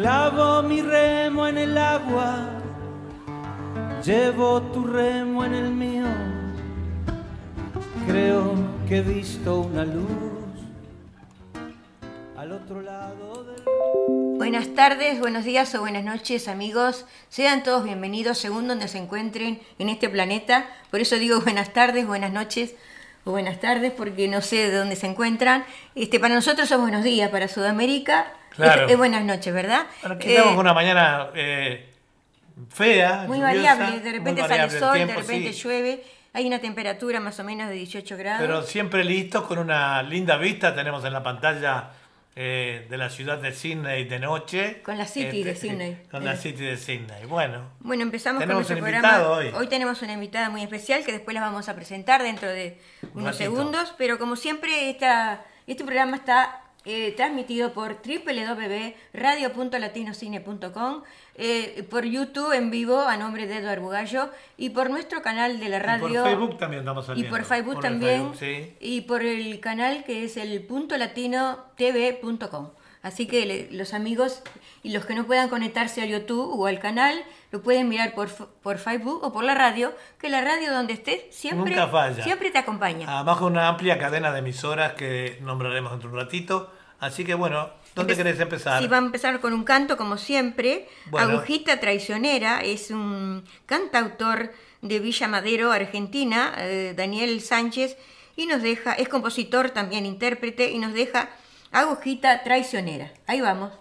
Clavo mi remo en el agua, llevo tu remo en el mío. Creo que he visto una luz al otro lado del... Buenas tardes, buenos días o buenas noches amigos. Sean todos bienvenidos según donde se encuentren en este planeta. Por eso digo buenas tardes, buenas noches o buenas tardes porque no sé de dónde se encuentran. Este, para nosotros son buenos días, para Sudamérica Claro. es, es buenas noches, ¿verdad? Bueno, aquí estamos Eh, con una mañana eh, fea. muy lluviosa, variable, de repente sale variable el sol, tiempo, de repente sí. llueve. Hay una temperatura más o menos de 18 grados. Pero siempre listos con una linda vista. Tenemos en la pantalla eh, de la ciudad de Sydney de noche. Con la City de Este, Sydney. Con la. City de Sydney. Bueno, Bueno, empezamos Tenemos con nuestro programa. invitado hoy. tenemos una invitada muy especial que después la vamos a presentar dentro de Un unos segundos, pero como siempre esta, este programa está eh, transmitido por www.radio.latinocine.com, eh, por YouTube en vivo a nombre de Eduardo Bugallo y por nuestro canal de la y radio. por Facebook también estamos Y por Facebook el también. Facebook, sí. Y por el canal que es el punto latino tv.com. Así que le- los amigos y los que no puedan conectarse al YouTube o al canal, lo pueden mirar por, por Facebook o por la radio, que la radio donde estés siempre, Nunca falla. siempre te acompaña. Además con una amplia cadena de emisoras que nombraremos dentro de un ratito. Así que bueno, ¿dónde Empe- querés empezar? Sí, va a empezar con un canto como siempre. Bueno. Agujita Traicionera es un cantautor de Villa Madero, Argentina, eh, Daniel Sánchez, y nos deja, es compositor, también intérprete, y nos deja Agujita Traicionera. Ahí vamos.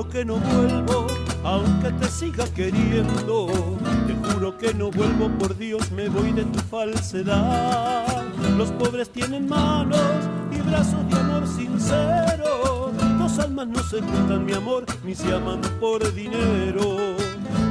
Juro que no vuelvo, aunque te siga queriendo. Te juro que no vuelvo, por Dios, me voy de tu falsedad. Los pobres tienen manos y brazos de amor sincero. Dos almas no se juntan, mi amor, ni se aman por dinero.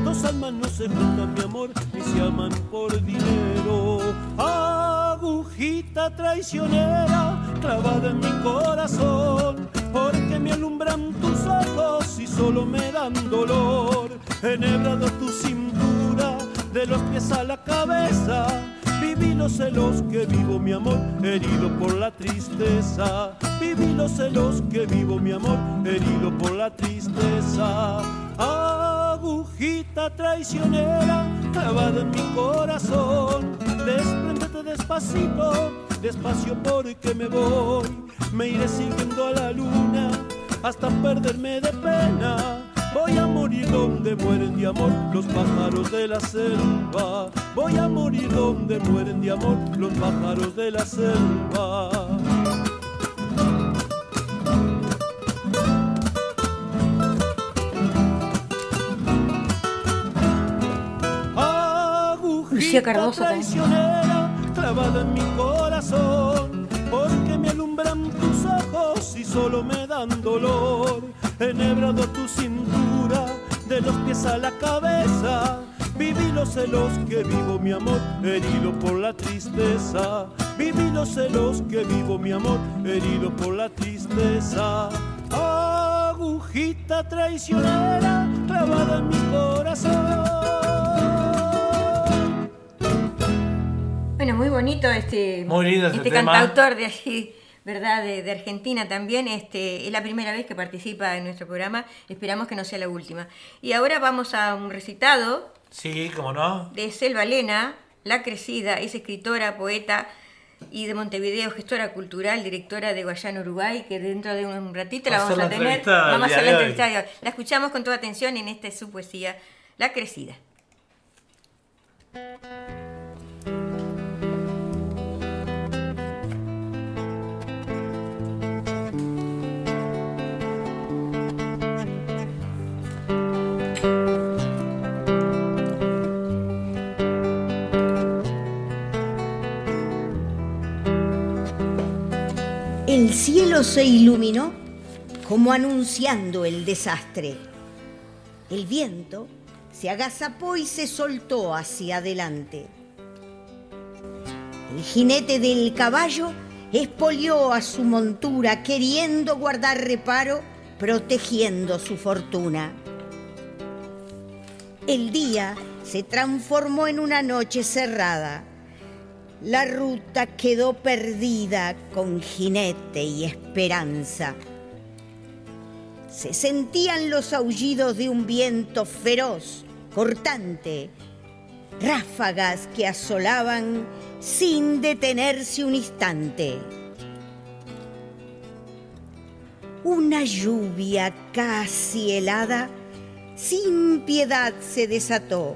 Dos almas no se juntan, mi amor, ni se aman por dinero. Agujita traicionera clavada en mi corazón, porque me alumbran tus ojos y solo me dan dolor. Enhebrado tu cintura, de los pies a la cabeza. Viví los celos que vivo, mi amor, herido por la tristeza. Viví los celos que vivo, mi amor, herido por la tristeza. Agujita traicionera clavada en mi corazón. Despréndete despacito, despacio porque me voy. Me iré siguiendo a la luna hasta perderme de pena. Voy a morir donde mueren de amor los pájaros de la selva. Voy a morir donde mueren de amor los pájaros de la selva. Lucía Cardoso también. clavada en mi corazón, y solo me dan dolor. Enhebrado tu cintura, de los pies a la cabeza. Viví los celos que vivo, mi amor, herido por la tristeza. Viví los celos que vivo, mi amor, herido por la tristeza. Agujita traicionera clavada en mi corazón. Bueno, muy bonito este, Muy lindo este tema. cantautor de allí, ¿verdad? De, de Argentina también. Este, es la primera vez que participa en nuestro programa. Esperamos que no sea la última. Y ahora vamos a un recitado Sí, cómo no. de Selva Lena, La Crecida, es escritora, poeta y de Montevideo, gestora cultural, directora de Guayana, Uruguay, que dentro de un ratito la a vamos a tener. Vamos a hacer la entrevista de hoy. La escuchamos con toda atención en esta es su poesía, La Crecida. El cielo se iluminó como anunciando el desastre. El viento se agazapó y se soltó hacia adelante. El jinete del caballo Espolió a su montura, queriendo guardar reparo, protegiendo su fortuna. El día se transformó en una noche cerrada. La ruta quedó perdida con jinete y esperanza. Se sentían los aullidos de un viento feroz, cortante, ráfagas que asolaban sin detenerse un instante. Una lluvia casi helada sin piedad se desató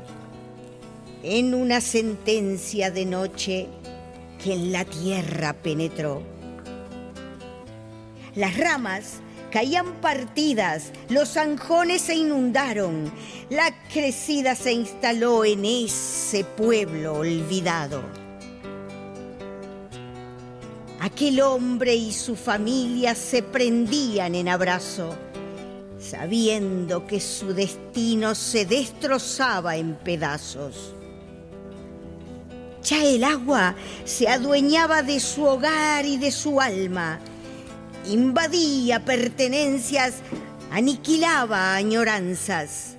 en una sentencia de noche que en la tierra penetró. Las ramas caían partidas, los anjones se inundaron, la crecida se instaló en ese pueblo olvidado. Aquel hombre y su familia se prendían en abrazo, sabiendo que su destino se destrozaba en pedazos. Ya el agua se adueñaba de su hogar y de su alma, invadía pertenencias, aniquilaba añoranzas.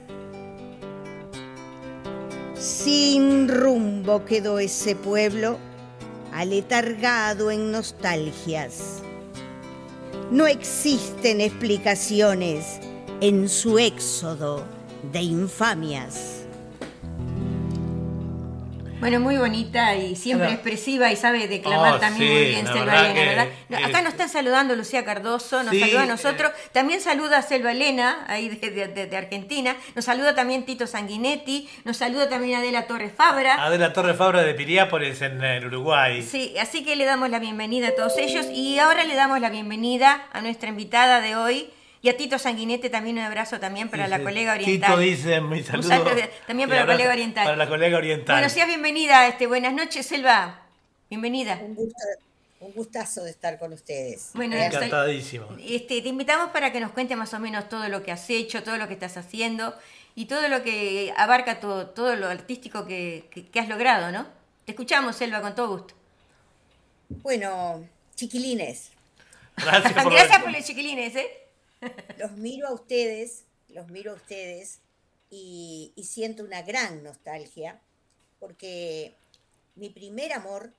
Sin rumbo quedó ese pueblo, aletargado en nostalgias. No existen explicaciones en su éxodo de infamias. Bueno, muy bonita y siempre Hola. expresiva y sabe declamar Oh, también sí, muy bien Selva verdad Elena, ¿verdad? No, Acá nos están saludando Lucía Cardoso, nos Sí, saluda a nosotros, eh. también saluda a Selva Elena, ahí de, de- de- de Argentina, nos saluda también Tito Sanguinetti, nos saluda también Adela Torres Fabra. Adela Torre Fabra de Piriápolis en el Uruguay. Sí, así que le damos la bienvenida a todos ellos y ahora le damos la bienvenida a nuestra invitada de hoy y a Tito Sanguinetti también un abrazo también para Sí, la sí. colega oriental. Tito dice mi saludo. también para la colega oriental. Para la colega oriental. Bueno, seas bienvenida, este, buenas noches, Selva. Bienvenida. Un, gusto, un gustazo de estar con ustedes. Bueno, Encantadísimo. Este, te invitamos para que nos cuentes más o menos todo lo que has hecho, todo lo que estás haciendo y todo lo que abarca todo, todo lo artístico que, que- que has logrado, ¿no? Te escuchamos, Selva, con todo gusto. Bueno, chiquilines, Gracias por Gracias por los chiquilines, ¿eh? Los miro a ustedes, los miro a ustedes y, y siento una gran nostalgia porque mi primer amor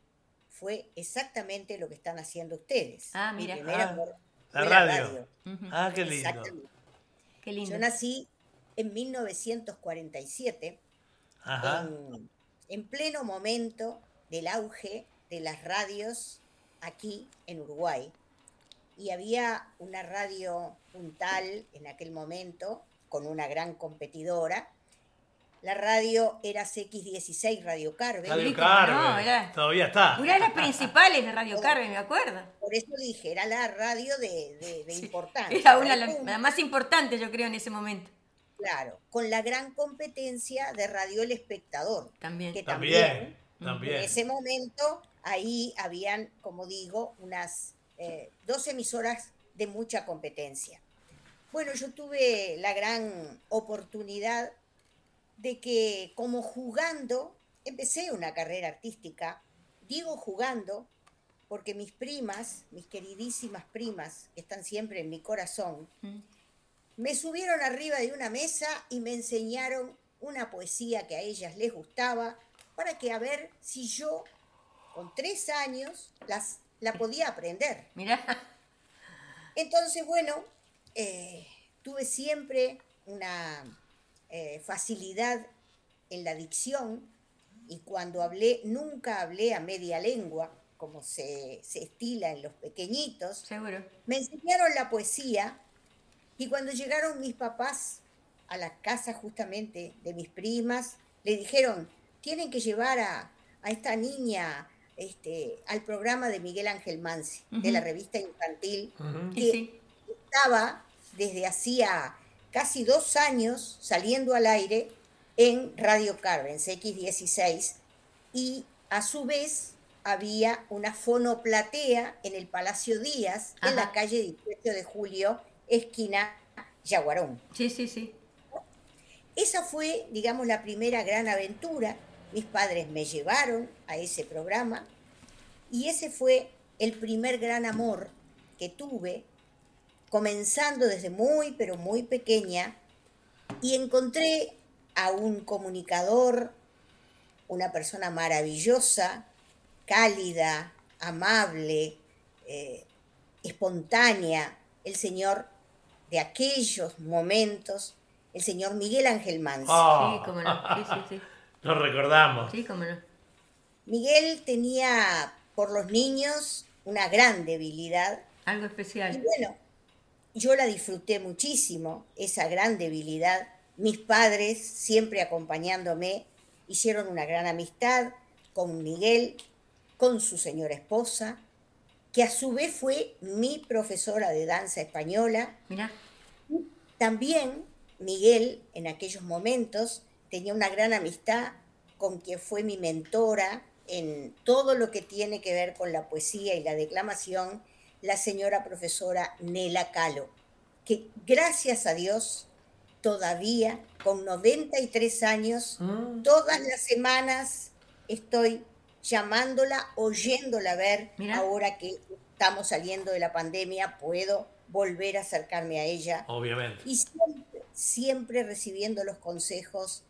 fue exactamente lo que están haciendo ustedes. Ah, mira. Mi primer Ah, amor la fue radio. Ah, qué lindo. Exactamente. Qué lindo. Yo nací en 1947 Ajá. en, en pleno momento del auge de las radios aquí en Uruguay. Y había una radio puntal en aquel momento con una gran competidora. La radio era CX16 Radio Carve. Radio no, era- Todavía está. Una de las principales de Radio Carmen, me acuerdo. Por eso dije, era la radio de, de- de importancia. Era una de la, la más importante, yo creo, en ese momento. Claro, con la gran competencia de Radio El Espectador. También. Que También. En También. ese momento, ahí habían, como digo, unas eh, dos emisoras de mucha competencia. Bueno, yo tuve la gran oportunidad de que como jugando, empecé una carrera artística, digo jugando, porque mis primas, mis queridísimas primas, que están siempre en mi corazón, Mm. me subieron arriba de una mesa y me enseñaron una poesía que a ellas les gustaba para que a ver si yo, con tres años, las, la podía aprender. Mira, Entonces, bueno, eh, tuve siempre una eh, facilidad en la dicción y cuando hablé, nunca hablé a media lengua, como se, se estila en los pequeñitos. seguro. Me enseñaron la poesía y cuando llegaron mis papás a la casa justamente de mis primas, le dijeron, tienen que llevar a, a esta niña este, al programa de Miguel Ángel Mansi, de la revista infantil, que sí. estaba desde hacía casi dos años saliendo al aire en Radio Carmen, CX16, y a su vez había una fonoplatea en el Palacio Díaz, en la calle 18 de Julio, esquina Yaguarón. Sí, sí, sí. Esa fue, digamos, la primera gran aventura. Mis padres me llevaron a ese programa y ese fue el primer gran amor que tuve, comenzando desde muy, pero muy pequeña, y encontré a un comunicador, una persona maravillosa, cálida, amable, eh, espontánea, el señor de aquellos momentos, el señor Miguel Ángel Manso. Ah. Sí, cómo no. Sí, sí, sí. Lo recordamos. Sí, cómo no. Miguel tenía por los niños una gran debilidad Algo y especial. bueno, yo la disfruté muchísimo, esa gran debilidad. Mis padres, siempre acompañándome, hicieron una gran amistad con Miguel, con su señora esposa, que a su vez fue mi profesora de danza española. Mirá, También Miguel, en aquellos momentos, tenía una gran amistad con quien fue mi mentora en todo lo que tiene que ver con la poesía y la declamación, la señora profesora Nela Calo, que gracias a Dios todavía con 93 años, Mm. todas las semanas estoy llamándola, oyéndola ver, ahora que estamos saliendo de la pandemia, puedo volver a acercarme a ella Obviamente. y siempre, siempre recibiendo los consejos,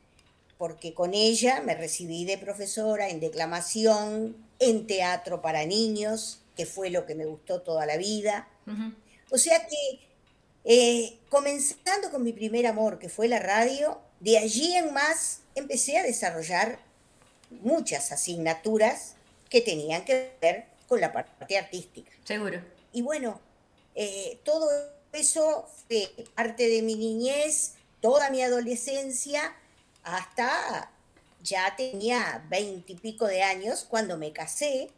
porque con ella me recibí de profesora en declamación, en teatro para niños, que fue lo que me gustó toda la vida. Ujú. O sea que, eh, comenzando con mi primer amor, que fue la radio, de allí en más empecé a desarrollar muchas asignaturas que tenían que ver con la parte artística. seguro. Y bueno, eh, todo eso fue parte de mi niñez, toda mi adolescencia, hasta ya tenía veintipico de años cuando me casé.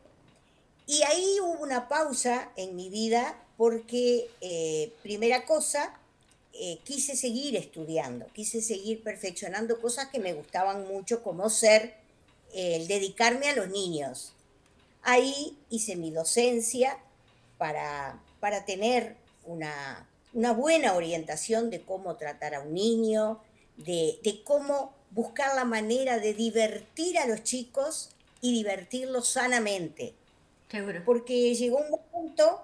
Y ahí hubo una pausa en mi vida porque, eh, primera cosa, eh, quise seguir estudiando, quise seguir perfeccionando cosas que me gustaban mucho, como ser eh, el dedicarme a los niños. Ahí hice mi docencia para, para tener una, una buena orientación de cómo tratar a un niño, de, de cómo buscar la manera de divertir a los chicos y divertirlos sanamente. Seguro. Porque llegó un momento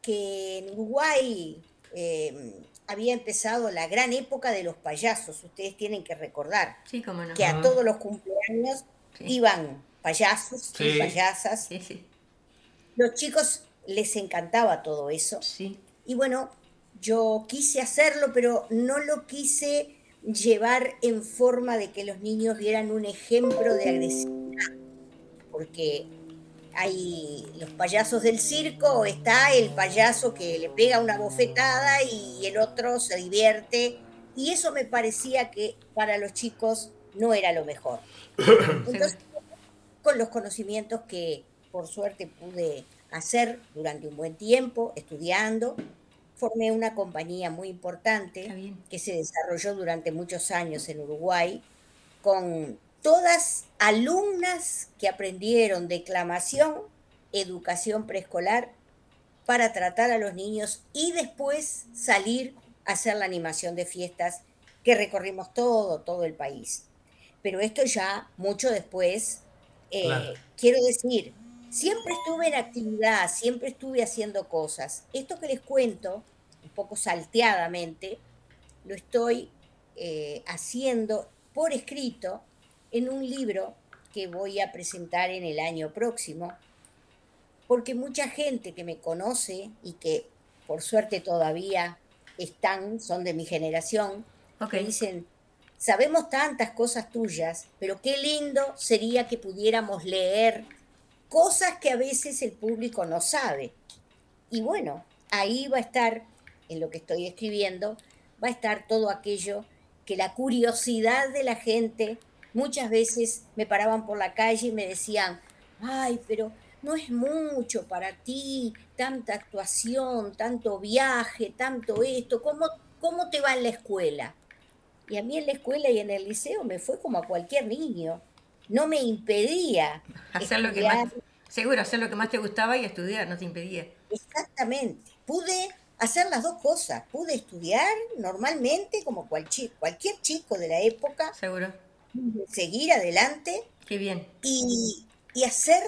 que en Uruguay eh, había empezado la gran época de los payasos, ustedes tienen que recordar Sí, cómo no. que a todos los cumpleaños Sí. iban payasos y payasas. Sí, sí. Los chicos les encantaba todo eso. Sí. Y bueno, yo quise hacerlo, pero no lo quise llevar en forma de que los niños vieran un ejemplo de agresividad. Porque hay los payasos del circo, está el payaso que le pega una bofetada y el otro se divierte. Y eso me parecía que para los chicos no era lo mejor. Entonces, con los conocimientos que por suerte pude hacer durante un buen tiempo, estudiando, formé una compañía muy importante que se desarrolló durante muchos años en Uruguay, con todas alumnas que aprendieron declamación, educación preescolar, para tratar a los niños y después salir a hacer la animación de fiestas que recorrimos todo, todo el país. Pero esto ya mucho después, eh, Claro. quiero decir, siempre estuve en actividad, siempre estuve haciendo cosas. Esto que les cuento, poco salteadamente, lo estoy eh, haciendo por escrito en un libro que voy a presentar en el año próximo, porque mucha gente que me conoce y que por suerte todavía están, son de mi generación, Ok. me dicen, sabemos tantas cosas tuyas, pero qué lindo sería que pudiéramos leer cosas que a veces el público no sabe. Y bueno, ahí va a estar, en lo que estoy escribiendo, va a estar todo aquello que la curiosidad de la gente, muchas veces me paraban por la calle y me decían, ay, pero no es mucho para ti, tanta actuación, tanto viaje, tanto esto, ¿cómo, cómo te va en la escuela? Y a mí en la escuela y en el liceo me fue como a cualquier niño. No me impedía Hacer lo que más. Seguro, hacer lo que más te gustaba y estudiar, no te impedía. Exactamente. Pude hacer las dos cosas. Pude estudiar normalmente como cual chi- cualquier chico de la época, Seguro. seguir adelante Qué bien. y, y hacer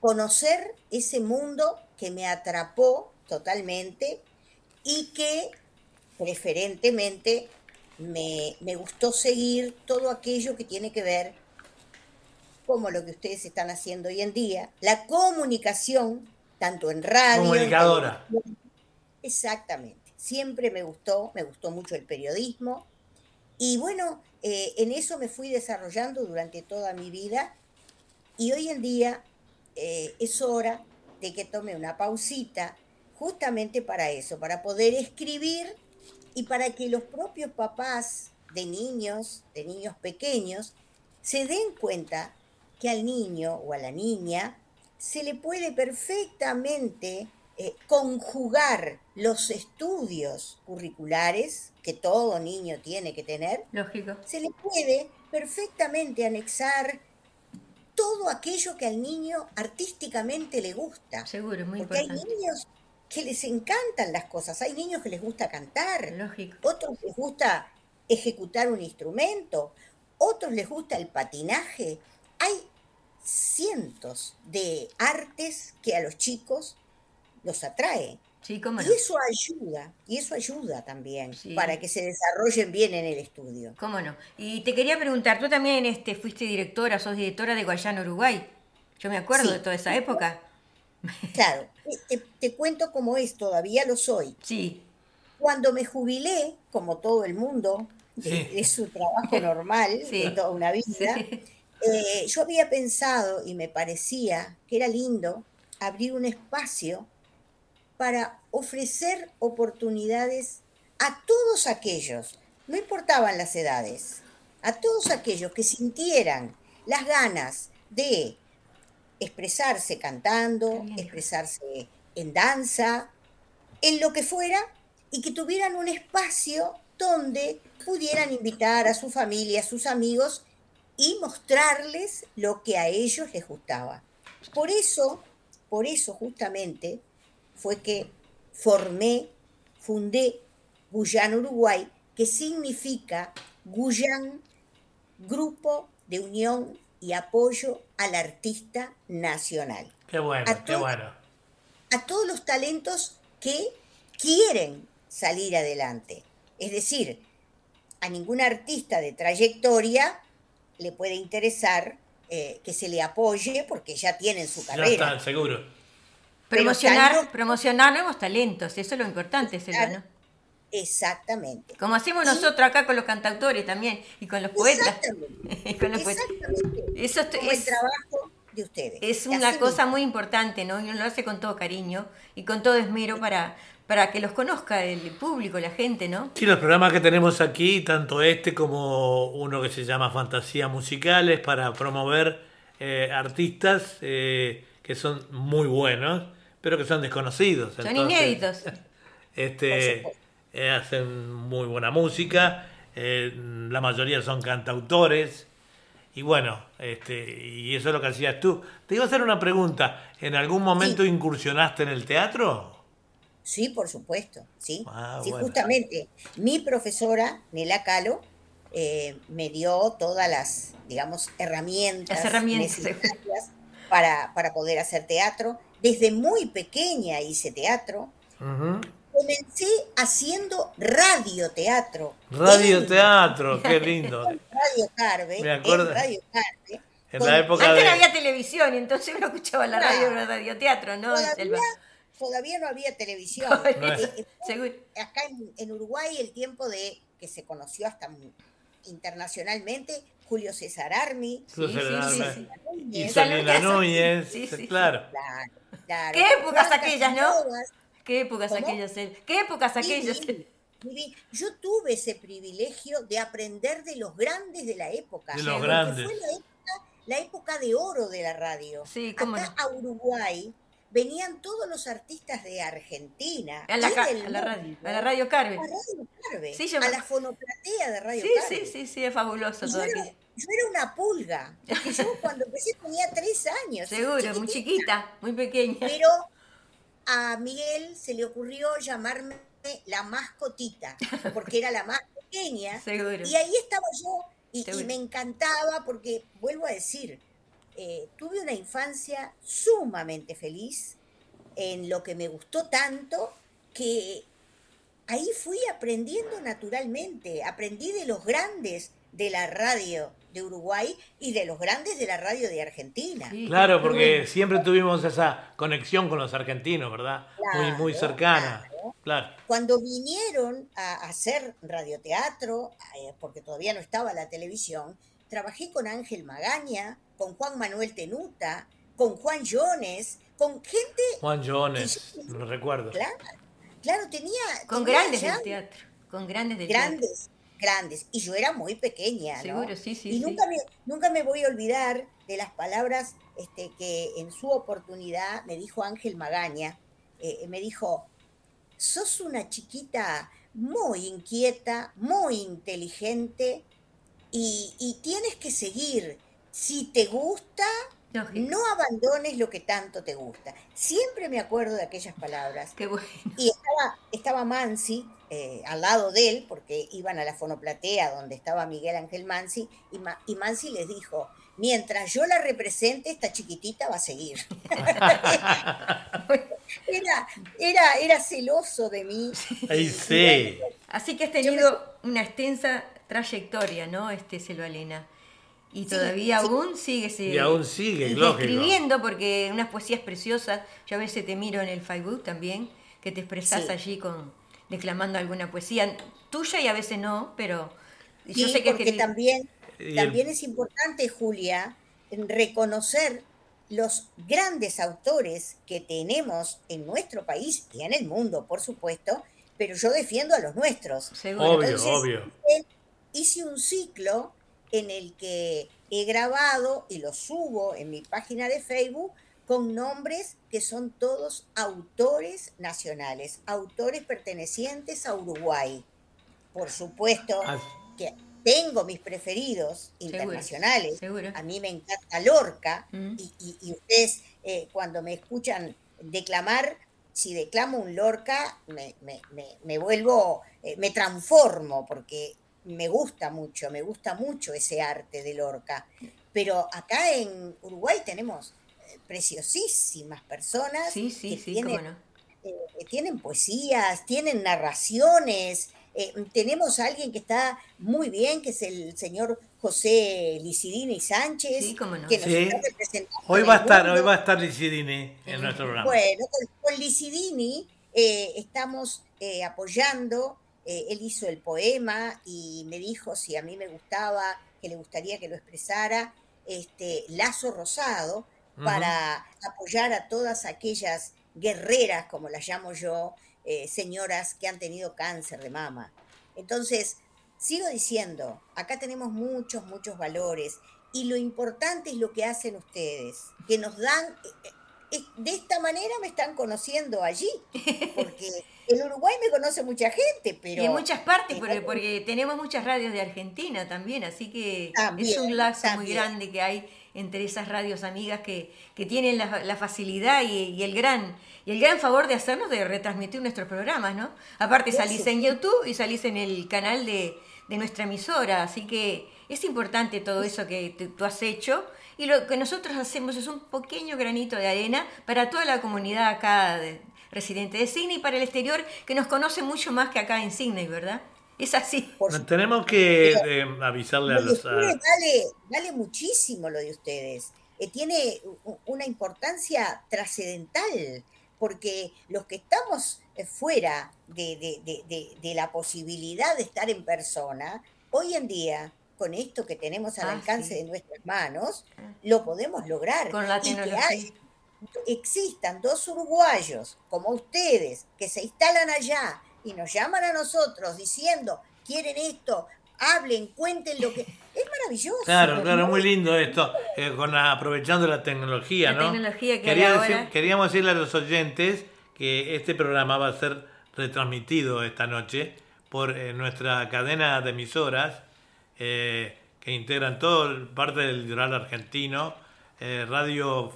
conocer ese mundo que me atrapó totalmente y que preferentemente me, me gustó seguir todo aquello que tiene que ver como lo que ustedes están haciendo hoy en día, la comunicación, tanto en radio. en Comunicadora. Exactamente. Siempre me gustó, me gustó mucho el periodismo. Y bueno, eh, en eso me fui desarrollando durante toda mi vida. Y hoy en día eh, es hora de que tome una pausita justamente para eso, para poder escribir y para que los propios papás de niños, de niños pequeños, se den cuenta que al niño o a la niña se le puede perfectamente eh, conjugar los estudios curriculares que todo niño tiene que tener, Lógico. se le puede perfectamente anexar todo aquello que al niño artísticamente le gusta. Seguro, muy Porque hay niños que les encantan las cosas, hay niños que les gusta cantar, Lógico. otros les gusta ejecutar un instrumento, otros les gusta el patinaje. Hay cientos de artes que a los chicos los atrae. Sí, cómo no. Y eso ayuda, y eso ayuda también Sí. para que se desarrollen bien en el estudio. ¿Cómo no? Y te quería preguntar, tú también este, fuiste directora, sos directora de Guayana, Uruguay. Yo me acuerdo Sí. de toda esa época. Claro, te, te cuento cómo es, todavía lo soy. Sí, Cuando me jubilé, como todo el mundo, Sí. de su trabajo normal, Sí. de toda una vida, sí. eh, yo había pensado y me parecía que era lindo abrir un espacio para ofrecer oportunidades a todos aquellos, no importaban las edades, a todos aquellos que sintieran las ganas de expresarse cantando, expresarse en danza, en lo que fuera, y que tuvieran un espacio donde pudieran invitar a su familia, a sus amigos y mostrarles lo que a ellos les gustaba. Por eso, por eso justamente fue que formé, fundé Guyán Uruguay, que significa Guyán, Grupo de Unión y Apoyo al Artista Nacional. Qué bueno, A qué bueno. A todos los talentos que quieren salir adelante. Es decir, a ningún artista de trayectoria le puede interesar eh, que se le apoye porque ya tienen su Ya carrera. está, seguro. Promocionar, tanto- promocionar nuevos talentos, eso es lo importante, Selva. ¿no? Exactamente. Como hacemos Y- nosotros acá con los cantautores también y con los poetas. Exactamente. Con los poetas. Exactamente. Eso es- Como el trabajo de ustedes. Es Así una cosa mismo. muy importante, ¿no? Y uno lo hace con todo cariño y con todo esmero para, para que los conozca el público, la gente, ¿no? Sí, los programas que tenemos aquí, tanto este como uno que se llama Fantasía Musicales, para promover eh, artistas eh, que son muy buenos, pero que son desconocidos. Son Entonces, inéditos. Este, eh, hacen muy buena música, eh, la mayoría son cantautores. Y bueno, este, y eso es lo que hacías tú. Te iba a hacer una pregunta. ¿En algún momento incursionaste en el teatro? Sí, por supuesto, sí. Ah, sí, bueno. justamente. Mi profesora, Nela Calo, eh, me dio todas las, digamos, herramientas, Las herramientas, necesarias para, para poder hacer teatro. Desde muy pequeña hice teatro. Ujú. Comencé haciendo radioteatro. Radio en teatro, qué lindo. Radio Carve. Me acuerdo. En Radio Carve. En con- la época Antes no había televisión, y entonces uno escuchaba la radio, la radioteatro, ¿no, Todavía, todavía no había televisión. Eh, eh, acá en, en Uruguay el tiempo de que se conoció hasta internacionalmente Julio César Armi. Julio Sí, César sí, Armi. sí. Y Núñez, claro. claro, claro. ¿Qué épocas aquellas, no? ¿Qué épocas ¿Cómo? aquellas, Selva? ¿Qué épocas aquellas? Vivi, Yo tuve ese privilegio de aprender de los grandes de la época. De los grandes. Fue la época, la época de oro de la radio. Sí, cómo Acá no. a Uruguay venían todos los artistas de Argentina. A la, ca- del a la radio, mundo, a la radio Carve. a Radio Carve, Sí, yo a me- la fonoplatea de Radio Sí, Carve. sí, sí, sí, es fabuloso Y todo yo, era, yo era una pulga, porque yo cuando empecé tenía tres años. Seguro, muy chiquita, muy pequeña. Pero a Miguel se le ocurrió llamarme la mascotita, porque era la más pequeña. Seguro. Y ahí estaba yo, y, me encantaba, porque vuelvo a decir, eh, tuve una infancia sumamente feliz, en lo que me gustó tanto, que ahí fui aprendiendo naturalmente, aprendí de los grandes de la radio de Uruguay y de los grandes de la radio de Argentina. Claro, porque siempre tuvimos esa conexión con los argentinos, ¿verdad? muy, muy cercana. Claro. Cuando vinieron a hacer radioteatro, eh, porque todavía no estaba la televisión, trabajé con Ángel Magaña, con Juan Manuel Tenuta, con Juan Jones, con gente... Juan Jones, lo recuerdo. Claro, claro tenía... Con grandes del teatro, con grandes del grandes, Grandes, y yo era muy pequeña, Seguro, sí, sí. Y Nunca, me, nunca me voy a olvidar de las palabras este, que en su oportunidad me dijo Ángel Magaña, eh, me dijo, sos una chiquita muy inquieta, muy inteligente y, y tienes que seguir. Si te gusta, no abandones lo que tanto te gusta. Siempre me acuerdo de aquellas palabras. Qué bueno. Y estaba, estaba Mansi eh, al lado de él, porque iban a la fonoplatea donde estaba Miguel Ángel Mansi, y, y Mansi les dijo, mientras yo la represente, esta chiquitita va a seguir. era, era, era celoso de mí. Ay, sí. Así que has tenido una extensa trayectoria, ¿no, este Elena? Y todavía aún sigue, y aún sigue escribiendo porque unas poesías preciosas. Yo a veces te miro en el Facebook también, que te expresas allí con declamando alguna poesía tuya y a veces no, pero yo sé que porque también también es importante, Julia, reconocer los grandes autores que tenemos en nuestro país y en el mundo, por supuesto, pero yo defiendo a los nuestros. Obvio, obvio. Hice un ciclo en el que he grabado y lo subo en mi página de Facebook con nombres que son todos autores nacionales, autores pertenecientes a Uruguay. Por supuesto ah. que tengo mis preferidos internacionales. A mí me encanta Lorca mm. y, ustedes eh, cuando me escuchan declamar, si declamo un Lorca, me, vuelvo, eh, me transformo porque me gusta mucho, me gusta mucho ese arte de Lorca. Pero acá en Uruguay tenemos eh, preciosísimas personas que tienen, tienen poesías, tienen narraciones, eh, tenemos a alguien que está muy bien, que es el señor José Licidini Sánchez, que nos está representando. Hoy va a estar, hoy va a estar Licidini en nuestro programa. Bueno, con, Licidini eh, estamos eh, él hizo el poema y me dijo si a mí me gustaba, que le gustaría que lo expresara, este Lazo Rosado, para apoyar a todas aquellas guerreras, como las llamo yo, eh, señoras que han tenido cáncer de mama. Entonces, sigo diciendo, acá tenemos muchos, muchos valores y lo importante es lo que hacen ustedes, que nos dan, eh, de esta manera me están conociendo allí, porque en Uruguay me conoce mucha gente, pero... Y en muchas partes, porque, tenemos muchas radios de Argentina también, así que es un lazo muy grande que hay entre esas radios amigas que, tienen la, facilidad y, el gran y el gran favor de hacernos de retransmitir nuestros programas, ¿no? Aparte salís en YouTube y salís en el canal de, nuestra emisora, así que es importante todo eso que tú has hecho y lo que nosotros hacemos es un pequeño granito de arena para toda la comunidad acá de, residente de Sydney y para el exterior que nos conoce mucho más que acá en Sydney, ¿verdad? Es así. Tenemos que eh, avisarle a los... Vale, vale muchísimo lo de ustedes. Eh, tiene una importancia trascendental porque los que estamos eh, fuera de, la posibilidad de estar en persona, hoy en día, con esto que tenemos al ah, alcance de nuestras manos, ah. lo podemos lograr. Con la tecnología. existan dos uruguayos como ustedes que se instalan allá y nos llaman a nosotros diciendo, quieren esto, hablen, cuenten lo que... Es maravilloso. Claro, claro, muy lindo esto, eh, con aprovechando la tecnología, la Tecnología que Quería queríamos decirle a los oyentes que este programa va a ser retransmitido esta noche por eh, nuestra cadena de emisoras eh, que integran todo parte del litoral argentino, Radio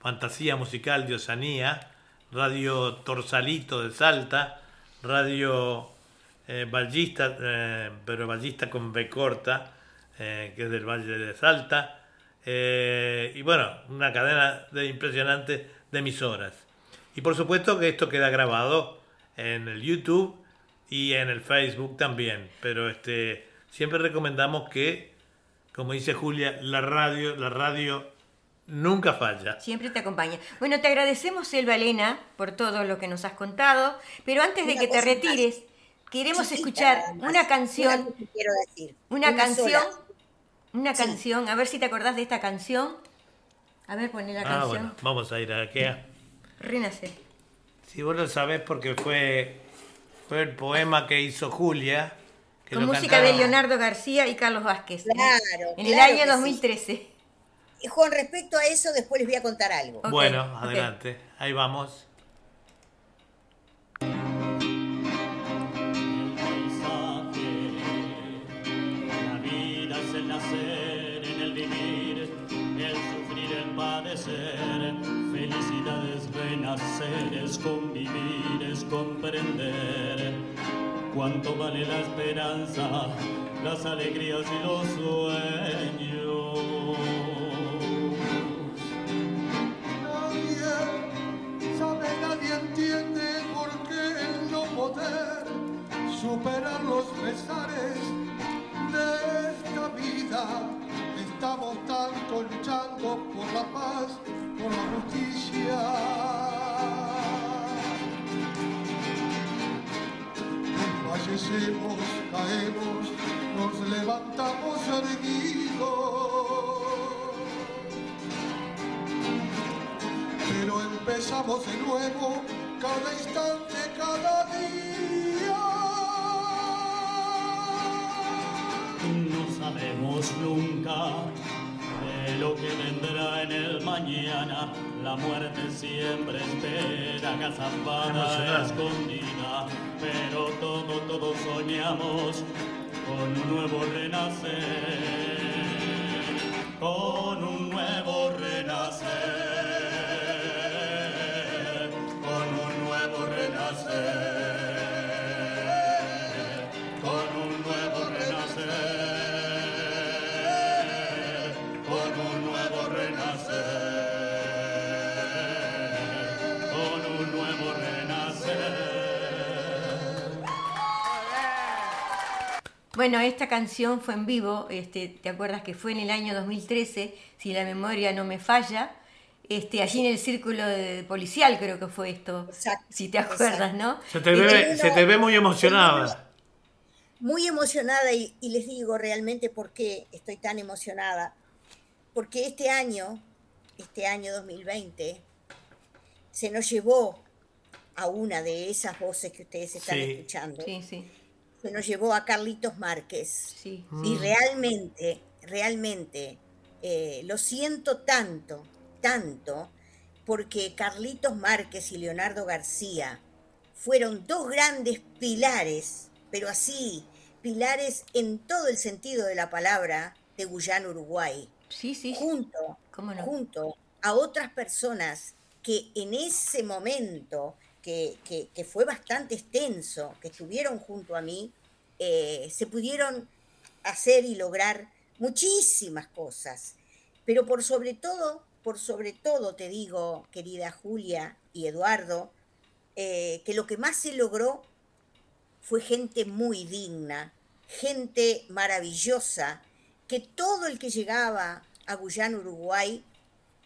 Fantasía Musical de Osanía, Radio Torsalito de Salta, Radio eh, Ballista, eh, pero Ballista con B corta, eh, que es del Valle de Salta, Eh, y bueno, una cadena de impresionante de emisoras. Y por supuesto que esto queda grabado en el YouTube y en el Facebook también. Pero este siempre recomendamos que, como dice Julia, la radio, la radio nunca falla. Siempre te acompaña. Bueno, te agradecemos, Elba Elena, por todo lo que nos has contado, pero antes de Una que te retires, queremos escuchar una canción, quiero decir. una canción, sola. una Sí. canción, a ver si te acordás de esta canción. A ver, poné la Ah, canción. bueno, vamos a ir a qué. Renacer. Si vos lo sabés porque fue, fue el poema que hizo Julia. Que Con lo música de. Leonardo García y Carlos Vázquez. Claro, En el claro año que sí. 2013. Y Con respecto a eso, después les voy a contar algo. Ok, Bueno, adelante. Ahí vamos. paisaje. La vida es el nacer, en el vivir, el sufrir, el padecer. Felicidad es renacer, es convivir, es comprender. Cuánto vale la esperanza, las alegrías y los sueños. Nadie sabe, nadie entiende por qué el no poder superar los pesares de esta vida. Estamos tanto luchando por la paz, por la justicia. Fallecemos, caemos, nos levantamos erguidos pero empezamos de nuevo cada instante, cada día. No sabemos nunca de lo que vendrá en el mañana. La muerte siempre espera, Emocionante. escondida. Pero todo, todos soñamos con un nuevo renacer. Con un nuevo renacer. Bueno, esta canción fue en vivo, este, ¿te acuerdas que fue en el año 2013, si la memoria no me falla? Este, allí en el círculo de- policial creo que fue esto, Exacto, si te acuerdas, exacto. ¿no? Se te ve, tengo se te ve muy emocionada. Muy emocionada y, y les digo realmente por qué estoy tan emocionada. Porque este año, este año 2020, se nos llevó a una de esas voces que ustedes están Sí. escuchando. Sí, sí, Se nos llevó a Carlitos Márquez. sí. Y realmente, realmente, eh, lo siento tanto, tanto, porque Carlitos Márquez y Leonardo García fueron dos grandes pilares, pero así, pilares en todo el sentido de la palabra de Guyana, Uruguay, Sí, sí, junto, ¿Cómo no? junto a otras personas que en ese momento, que, fue bastante extenso, que estuvieron junto a mí, eh, se pudieron hacer y lograr muchísimas cosas. Pero por sobre todo, por sobre todo te digo, querida Julia y Eduardo, eh, que lo que más se logró fue gente muy digna, gente maravillosa, que todo el que llegaba a Guyana, Uruguay,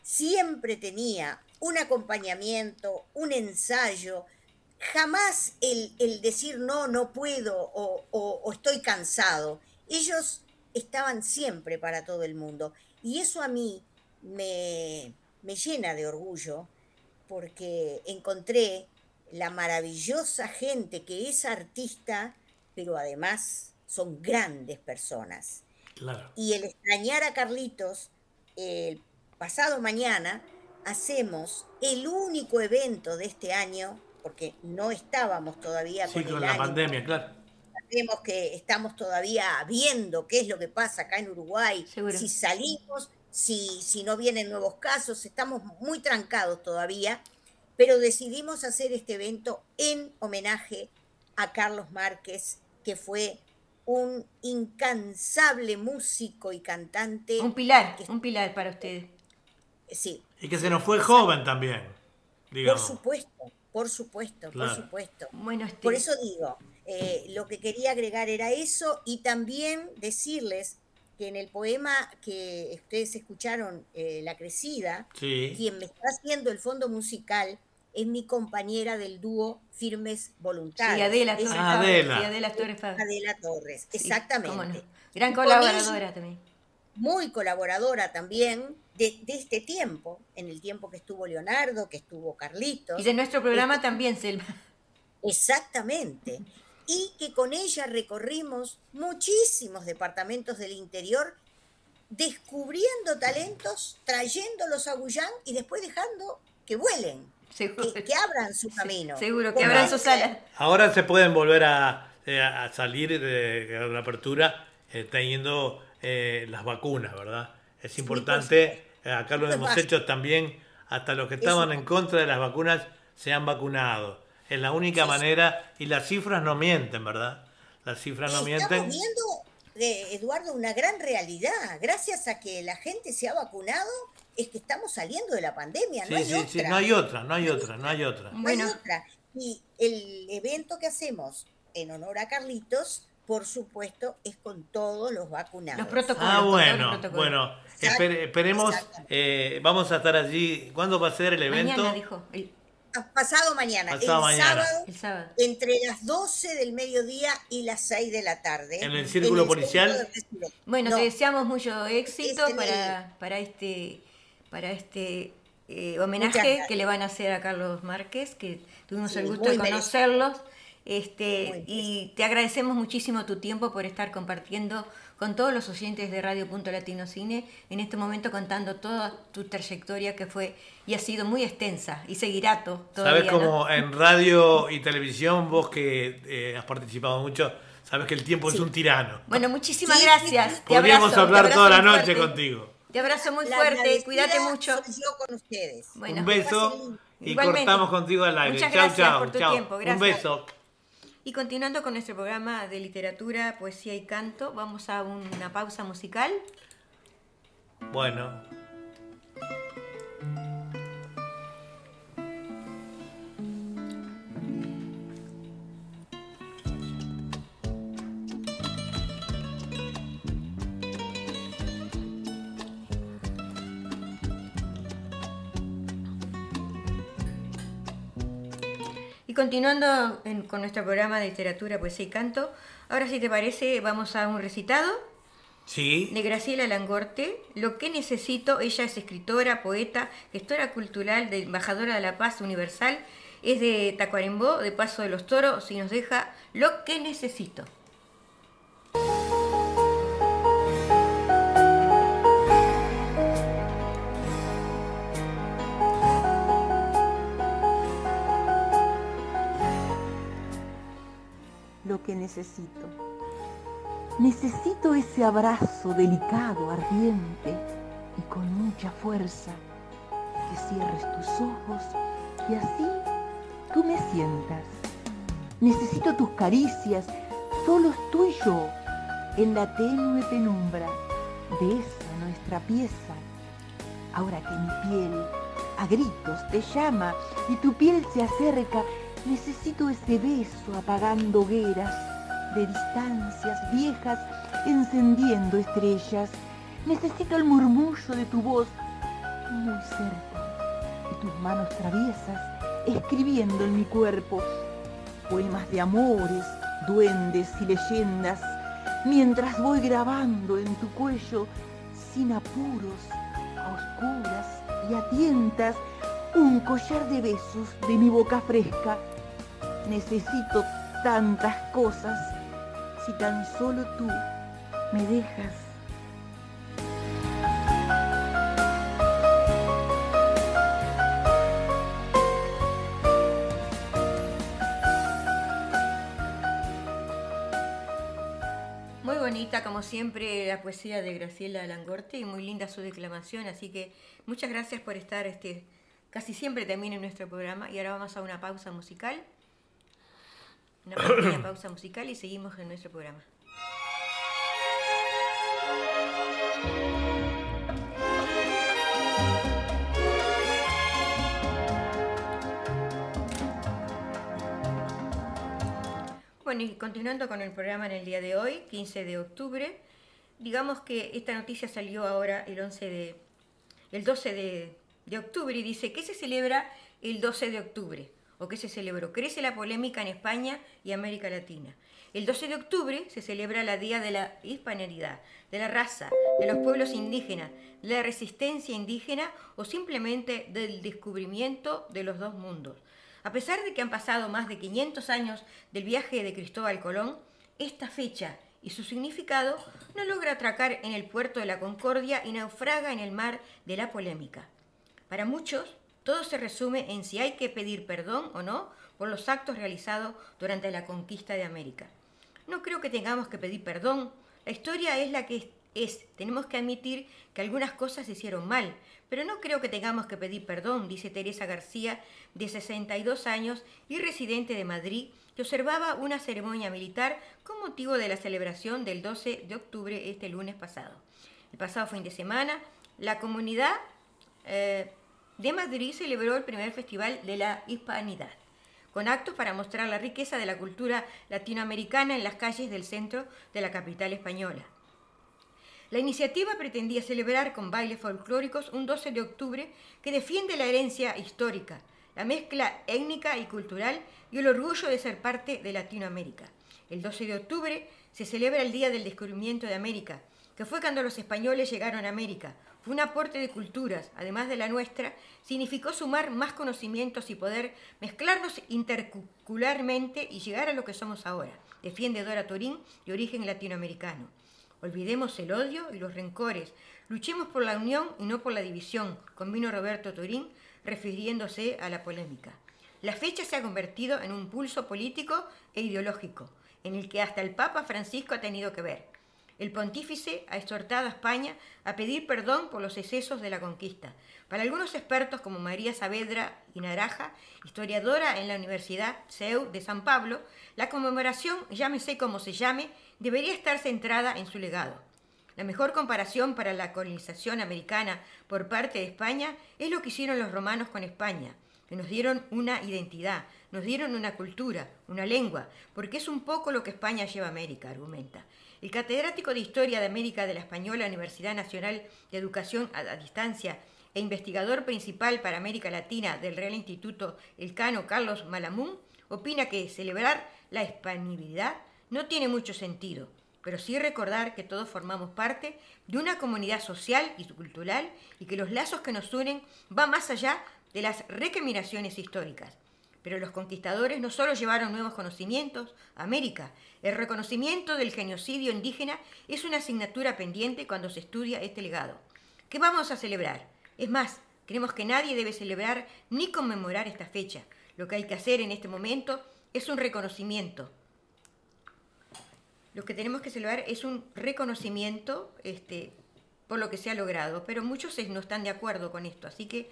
siempre tenía un acompañamiento, un ensayo, jamás el, el decir no, no puedo o, o- o estoy cansado. Ellos estaban siempre para todo el mundo. Y eso a mí me, me llena de orgullo porque encontré la maravillosa gente que es artista, pero además son grandes personas. Claro. Y el extrañar a Carlitos, el pasado mañana hacemos el único evento de este año, porque no estábamos todavía Sí, con, con el la año, pandemia, claro. sabemos que estamos todavía viendo qué es lo que pasa acá en Uruguay, Seguro. si salimos, si, si no vienen nuevos casos, estamos muy trancados todavía, pero decidimos hacer este evento en homenaje a Carlos Márquez, que fue un incansable músico y cantante. Un pilar, que- un pilar para ustedes. Sí, Y que se nos fue joven también, por supuesto, por supuesto, Claro. por supuesto. Bueno, este, Por eso digo, eh, lo que quería agregar era eso y también decirles que en el poema que ustedes escucharon, eh, La Crecida, Sí. quien me está haciendo el fondo musical es mi compañera del dúo Firmes Voluntarios. sí, Adela Es Torres. Ah, Adela. sí, Adela Torres Fabra. Adela Torres, Sí, exactamente. cómo no. Gran colaboradora ella- también. Muy colaboradora también de, de este tiempo, en el tiempo que estuvo Leonardo, que estuvo Carlitos. Y de nuestro programa Este- también, Selma. Exactamente. Y que con ella recorrimos muchísimos departamentos del interior, descubriendo talentos, trayéndolos a Guyán y después dejando que vuelen, Seguro. que, que abran su camino. Seguro que abran ella. sus alas. Ahora se pueden volver a, eh, a salir de la apertura eh, teniendo eh, las vacunas, ¿verdad? Es importante, acá lo hemos hecho también, hasta los que estaban Eso. en contra de las vacunas se han vacunado. Es la única Sí, sí. manera, y las cifras no mienten, ¿verdad? Las cifras no Estamos mienten. viendo, eh, Eduardo, una gran realidad. Gracias a que la gente se ha vacunado, es que estamos saliendo de la pandemia. Sí, no hay sí, otra. sí, no hay otra, no hay otra, no hay otra. No Bueno. hay otra. Y el evento que hacemos en honor a Carlitos, por supuesto, es con todos los vacunados. Los protocolos. Ah, bueno, los protocolos. bueno, Esperemos, eh, vamos a estar allí. ¿Cuándo va a ser el evento? Mañana dijo, el, Ah, Pasado mañana, Pasado el mañana. sábado, el sábado. entre las 12 del mediodía y las 6 de la tarde. ¿En el círculo policial? Bueno, No, te deseamos mucho éxito para, para este, para este eh, homenaje que le van a hacer a Carlos Márquez, que tuvimos Sí, el gusto de merecido. conocerlos. Este, y te agradecemos muchísimo tu tiempo por estar compartiendo con todos los oyentes de Radio Punto Latino Cine, en este momento contando toda tu trayectoria que fue y ha sido muy extensa y seguirá to- todavía. Sabes ¿no? como en radio y televisión, vos que eh, has participado mucho, sabes que el tiempo es un tirano. Bueno, muchísimas Sí, gracias. sí, Podríamos abrazo, hablar toda la noche fuerte. contigo. Te abrazo muy la fuerte, cuídate mucho. soy yo con ustedes. Bueno, un beso y Igualmente. cortamos contigo al aire. Muchas chau, gracias chau, por tu chau. tiempo, Un beso. Y continuando con nuestro programa de literatura, poesía y canto, vamos a una pausa musical. Bueno, continuando en- con nuestro programa de literatura, poesía y canto, ahora si te parece vamos a un recitado sí. de Graciela Langorte. Lo que necesito, ella es escritora, poeta, gestora cultural, de embajadora de la paz universal, es de Tacuarembó, de Paso de los Toros, y nos deja Lo que necesito. Lo que necesito. Necesito ese abrazo delicado, ardiente y con mucha fuerza. Que cierres tus ojos y así tú me sientas. Necesito tus caricias, solos tú y yo, en la tenue penumbra de esa nuestra pieza. Ahora que mi piel a gritos te llama y tu piel se acerca, necesito ese beso apagando hogueras de distancias viejas encendiendo estrellas. Necesito el murmullo de tu voz muy cerca y tus manos traviesas escribiendo en mi cuerpo poemas de amores, duendes y leyendas, mientras voy grabando en tu cuello sin apuros, a oscuras y a tientas, un collar de besos de mi boca fresca. Necesito tantas cosas si tan solo tú me dejas. Muy bonita, como siempre, la poesía de Graciela Langorte y muy linda su declamación. Así que muchas gracias por estar este, casi siempre también en nuestro programa. Y ahora vamos a una pausa musical. Una pequeña pausa musical y seguimos en nuestro programa. Bueno, y continuando con el programa en el día de hoy, 15 de octubre, digamos que esta noticia salió ahora el 11 de, el 12 de, de octubre y dice que se celebra el 12 de octubre o que se celebró. Crece la polémica en España y América Latina. El 12 de octubre se celebra la Día de la Hispaneridad, de la raza, de los pueblos indígenas, de la resistencia indígena o simplemente del descubrimiento de los dos mundos. A pesar de que han pasado más de 500 años del viaje de Cristóbal Colón, esta fecha y su significado no logra atracar en el puerto de la Concordia y naufraga en el mar de la polémica. Para muchos, todo se resume en si hay que pedir perdón o no por los actos realizados durante la conquista de América. No creo que tengamos que pedir perdón. La historia es la que es. Tenemos que admitir que algunas cosas se hicieron mal, pero no creo que tengamos que pedir perdón, dice Teresa García, de 62 años y residente de Madrid, que observaba una ceremonia militar con motivo de la celebración del 12 de octubre este lunes pasado. El pasado fin de semana, la comunidad eh, de Madrid celebró el primer Festival de la Hispanidad, con actos para mostrar la riqueza de la cultura latinoamericana en las calles del centro de la capital española. La iniciativa pretendía celebrar con bailes folclóricos un 12 de octubre que defiende la herencia histórica, la mezcla étnica y cultural y el orgullo de ser parte de Latinoamérica. El 12 de octubre se celebra el Día del Descubrimiento de América, que fue cuando los españoles llegaron a América. Fue un aporte de culturas, además de la nuestra, significó sumar más conocimientos y poder mezclarnos interculturalmente y llegar a lo que somos ahora, defiende Dora Turín de origen latinoamericano. Olvidemos el odio y los rencores, luchemos por la unión y no por la división, convino Roberto Turín, refiriéndose a la polémica. La fecha se ha convertido en un pulso político e ideológico, en el que hasta el Papa Francisco ha tenido que ver. El pontífice ha exhortado a España a pedir perdón por los excesos de la conquista. Para algunos expertos como María Saavedra y Naraja, historiadora en la Universidad CEU de San Pablo, la conmemoración, llámese como se llame, debería estar centrada en su legado. La mejor comparación para la colonización americana por parte de España es lo que hicieron los romanos con España, que nos dieron una identidad, nos dieron una cultura, una lengua, porque es un poco lo que España lleva a América, argumenta. El catedrático de Historia de América de la Española Universidad Nacional de Educación a, Distancia e investigador principal para América Latina del Real Instituto Elcano Carlos Malamún opina que celebrar la hispanidad no tiene mucho sentido, pero sí recordar que todos formamos parte de una comunidad social y cultural y que los lazos que nos unen van más allá de las recriminaciones históricas. Pero los conquistadores no solo llevaron nuevos conocimientos a América, el reconocimiento del genocidio indígena es una asignatura pendiente cuando se estudia este legado. ¿Qué vamos a celebrar? Es más, creemos que nadie debe celebrar ni conmemorar esta fecha. Lo que hay que hacer en este momento es un reconocimiento. Lo que tenemos que celebrar es un reconocimiento este, por lo que se ha logrado, pero muchos no están de acuerdo con esto, así que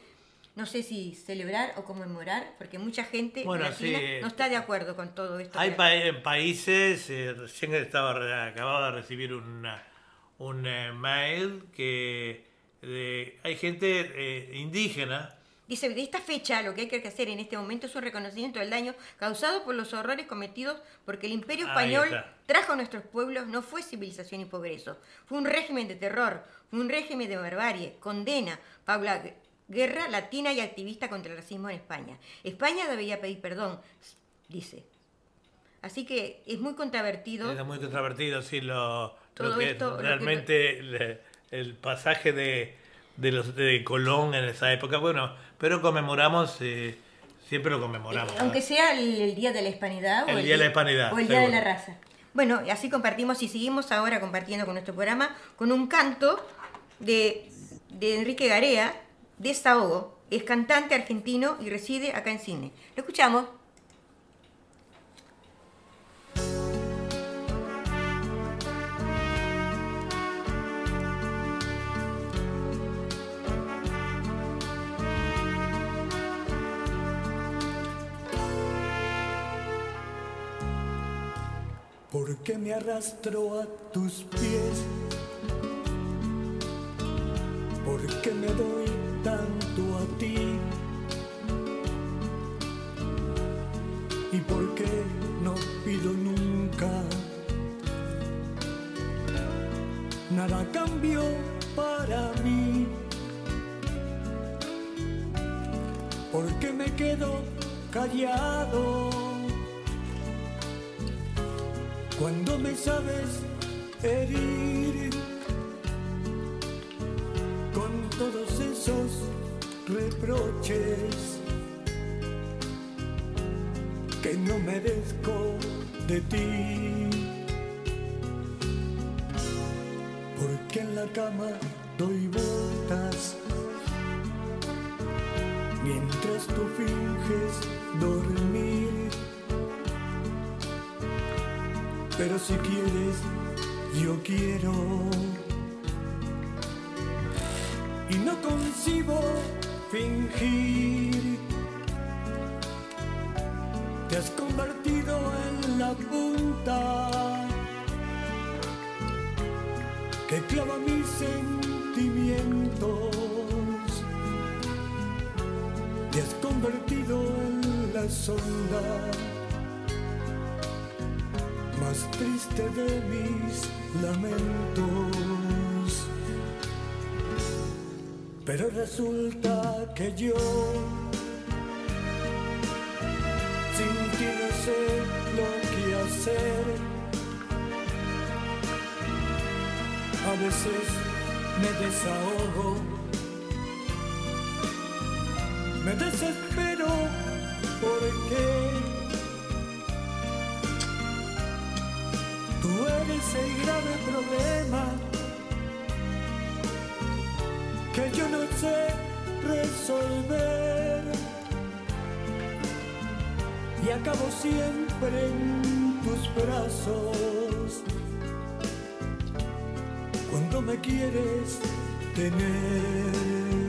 no sé si celebrar o conmemorar, porque mucha gente Bueno, latina sí. no está de acuerdo con todo esto. Hay pa- eh, países, eh, recién estaba acababa de recibir una- un eh, mail que de- hay gente eh, indígena Dice, de esta fecha lo que hay que hacer en este momento es un reconocimiento del daño causado por los horrores cometidos porque el imperio español trajo a nuestros pueblos, no fue civilización y progreso, fue un régimen de terror, fue un régimen de barbarie, condena, Paula Guerra latina y activista contra el racismo en España. España debería pedir perdón, dice. Así que es muy controvertido. Es muy controvertido, sí, lo, que esto, lo que- realmente el, el pasaje de, de los de Colón en esa época, bueno, pero conmemoramos, eh, siempre lo conmemoramos. Eh, Aunque sea el, el Día de la Hispanidad. El o Día de la Hispanidad, O el Día de la. Raza. Bueno, y así compartimos y seguimos ahora compartiendo con nuestro programa con un canto de, de Enrique Garea, Desahogo. Es cantante argentino y reside acá en Cine. Lo escuchamos. ¿Por qué me arrastro a tus pies? ¿Por qué me doy tanto a ti? ¿Y por qué no pido nunca? Nada cambió para mí. ¿Por qué me quedo callado? Cuando me sabes herir con todo esos reproches que no merezco de ti. Porque en la cama doy vueltas mientras tú finges dormir. Pero si quieres, yo quiero. Y no concibo fingir. Te has convertido en la punta que clava mis sentimientos te has convertido en la sonda más triste de mis lamentos. Pero resulta que yo sin ti no sé lo que hacer. A veces me desahogo me desespero porque tú eres el grave problema que yo no sé resolver y acabo siempre en tus brazos cuando me quieres tener.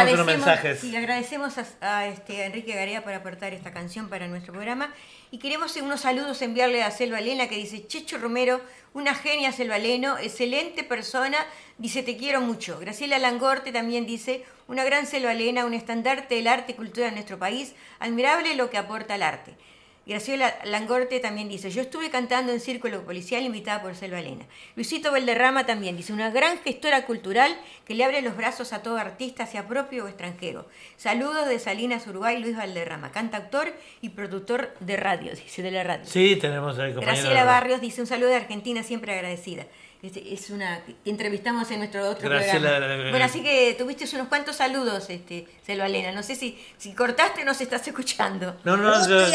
Tenemos unos mensajes. sí, agradecemos a, a, este, a Enrique Garea por aportar esta canción para nuestro programa. Y queremos unos saludos enviarle a Selva Elena que dice, Checho Romero, una genia Selva Leno, excelente persona, dice, te quiero mucho. Graciela Langorte también dice, una gran Selva Elena, un estandarte del arte y cultura de nuestro país, admirable lo que aporta al arte. Graciela Langorte también dice, yo estuve cantando en Círculo Policial invitada por Selva Elena. Luisito Valderrama también dice, una gran gestora cultural que le abre los brazos a todo artista, sea propio o extranjero. Saludos de Salinas, Uruguay, Luis Valderrama, cantautor y productor de radio, dice, de la radio. Sí, tenemos ahí compañero. Graciela Barrios dice, un saludo de Argentina, siempre agradecida. Este, es una que entrevistamos en nuestro otro Graciela, programa. eh, Bueno, así que tuviste unos cuantos saludos, este, Selva Elena. No sé si, si cortaste o no se estás escuchando. No, no, No, yo.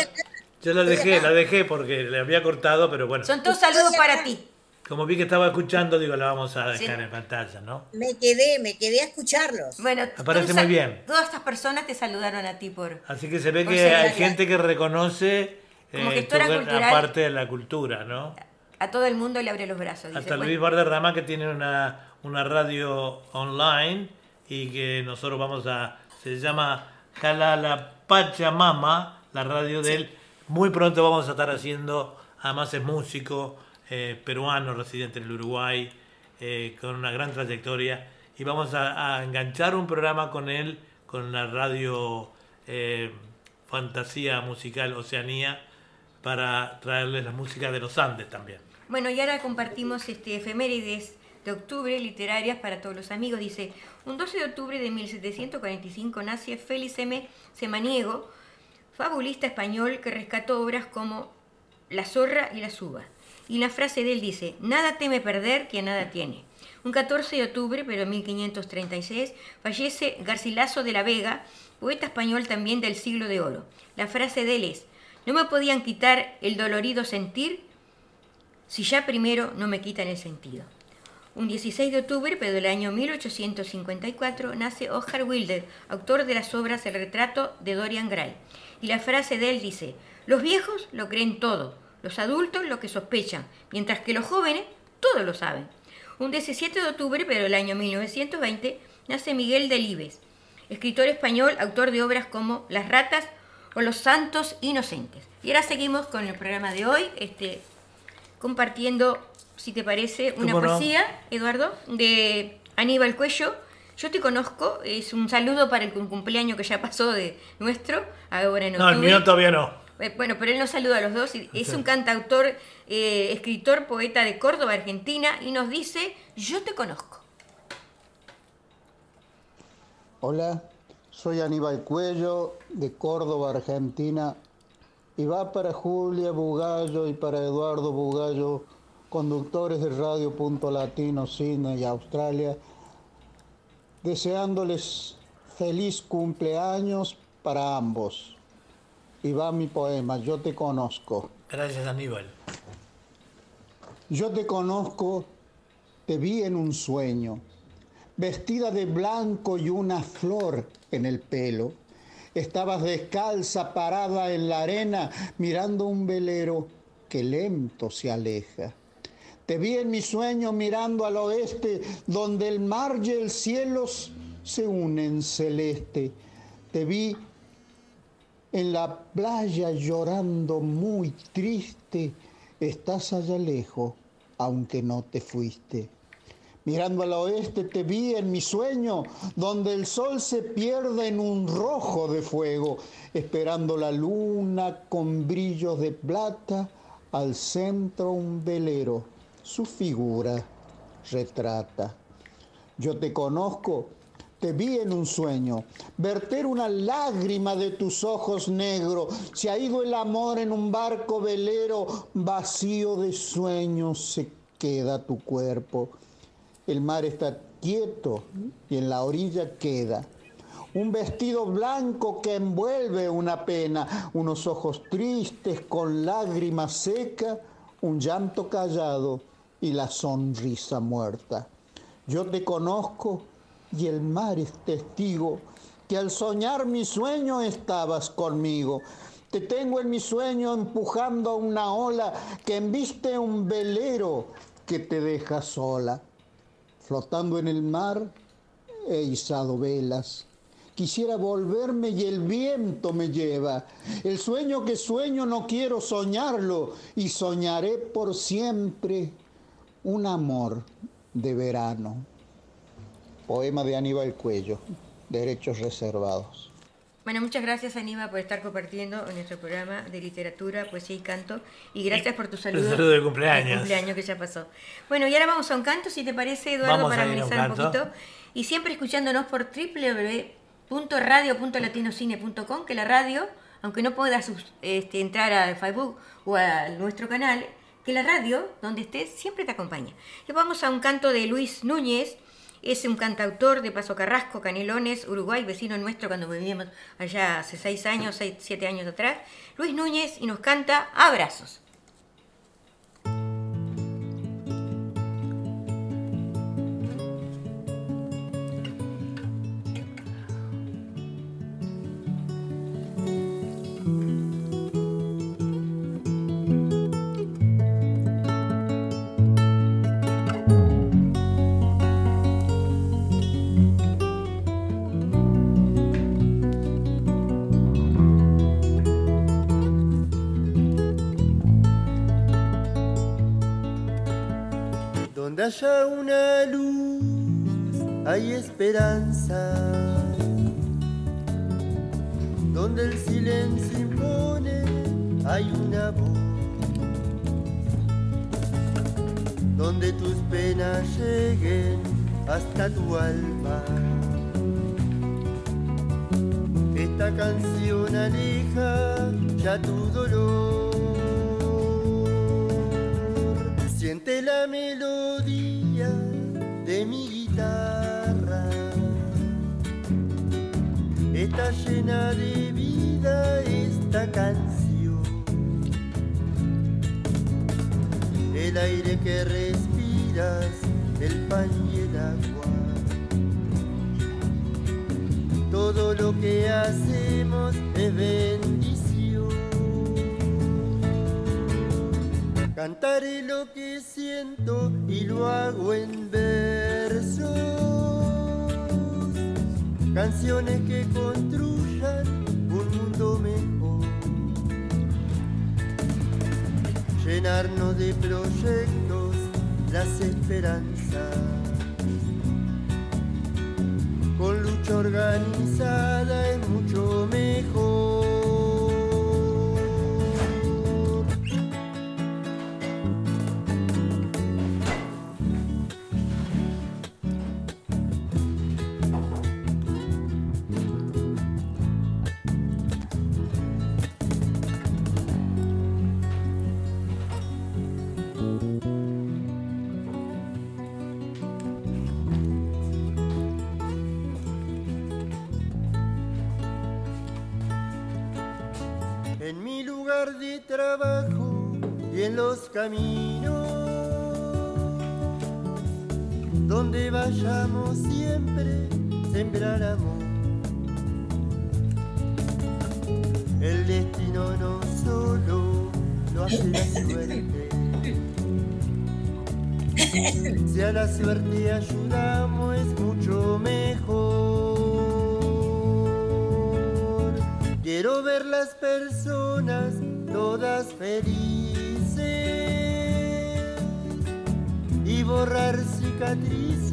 Yo la dejé, la dejé porque le había cortado, pero bueno. Son todos saludos para ti. Como vi que estaba escuchando, digo, la vamos a dejar Sí. en pantalla, ¿no? Me quedé, me quedé a escucharlos. Bueno, Me parece muy bien. Todas estas personas te saludaron a ti por... Así que se ve que hay la- gente que reconoce Como eh, gestora tu- cultural. aparte de la cultura, ¿no? A todo el mundo le abre los brazos. Dice, Hasta bueno, Luis Valderrama que tiene una, una radio online y que nosotros vamos a... Se llama Jalala Pachamama, la radio de él. Muy pronto vamos a estar haciendo, además es músico eh, peruano, residente en el Uruguay, eh, con una gran trayectoria. Y vamos a, enganchar un programa con él, con la radio eh, Fantasía Musical Oceanía, para traerles la música de los Andes también. Bueno, y ahora compartimos este, efemérides de octubre literarias para todos los amigos. Dice, un 12 de octubre de 1745 nace Félix M. Semaniego, fabulista español que rescató obras como La zorra y las uvas. y la frase de él dice, nada teme perder quien nada tiene. Un 14 de octubre, pero en 1536, fallece Garcilaso de la Vega, poeta español también del siglo de oro. La frase de él es, no me podían quitar el dolorido sentir si ya primero no me quitan el sentido. Un 16 de octubre, pero del año 1854, nace Oscar Wilde, autor de las obras El retrato de Dorian Gray. Y la frase de él dice, los viejos lo creen todo, los adultos lo que sospechan, mientras que los jóvenes todo lo saben. Un 17 de octubre, pero del año 1920, nace Miguel Delibes, escritor español, autor de obras como Las ratas o Los santos inocentes. Y ahora seguimos con el programa de hoy, este, compartiendo, si te parece, una poesía, Eduardo, de Aníbal Cuello. Yo te conozco, es un saludo para el cum- cumpleaños que ya pasó de nuestro, ahora en No, el mío todavía no. Eh, Bueno, pero él nos saluda a los dos. y Es Sí. un cantautor, eh, escritor, poeta de Córdoba, Argentina, y nos dice, yo te conozco. Hola, soy Aníbal Cuello de Córdoba, Argentina, y va para Julia Bugallo y para Eduardo Bugallo, conductores de Radio Punto Latino, Cine y Australia, deseándoles feliz cumpleaños para ambos. Y va mi poema, Yo te conozco. Gracias, Aníbal. Yo te conozco, te vi en un sueño, vestida de blanco y una flor en el pelo. Estabas descalza, parada en la arena, mirando un velero que lento se aleja. Te vi en mi sueño mirando al oeste, donde el mar y el cielo se unen celeste. Te vi en la playa llorando muy triste, estás allá lejos, aunque no te fuiste. Mirando al oeste te vi en mi sueño, donde el sol se pierde en un rojo de fuego, esperando la luna con brillos de plata, al centro un velero, su figura retrata. Yo te conozco, te vi en un sueño, verter una lágrima de tus ojos negros. Se ha ido el amor en un barco velero, vacío de sueños se queda tu cuerpo. El mar está quieto y en la orilla queda un vestido blanco que envuelve una pena, unos ojos tristes con lágrimas secas, un llanto callado y la sonrisa muerta. Yo te conozco y el mar es testigo que al soñar mi sueño estabas conmigo. Te tengo en mi sueño empujando a una ola que embiste un velero que te deja sola. Flotando en el mar he izado velas. Quisiera volverme y el viento me lleva. El sueño que sueño no quiero soñarlo y soñaré por siempre un amor de verano. Poema de Aníbal Cuello, derechos reservados. Bueno, muchas gracias Aníbal por estar compartiendo en nuestro programa de literatura, poesía y canto. Y gracias por tu saludo. saludo de cumpleaños. de cumpleaños que ya pasó. Bueno, y ahora vamos a un canto, si te parece, Eduardo, Vamos para a ir a un poquito. Y siempre escuchándonos por www.radio.latinocine.com, que la radio, aunque no puedas este, entrar a Facebook o a nuestro canal, que la radio, donde estés, siempre te acompaña. Y vamos a un canto de Luis Núñez, es un cantautor de Paso Carrasco, Canelones, Uruguay, vecino nuestro cuando vivíamos allá hace seis años, seis, siete años atrás. Luis Núñez y nos canta Abrazos. Haya una luz hay esperanza. Donde el silencio impone hay una voz. Donde tus penas lleguen hasta tu alma. Esta canción aleja ya tu dolor. La melodía de mi guitarra está llena de vida esta canción. El aire que respiras, el pan y el agua. Todo lo que hacemos es bendición. Cantaré lo que siento y lo hago en versos. Canciones que construyan un mundo mejor. Llenarnos de proyectos las esperanzas. Con lucha organizada los caminos. Donde vayamos siempre sembrar amor. El destino no solo lo hace la suerte. Si a la suerte ayudamos es mucho mejor. Quiero ver las personas todas felices cicatrices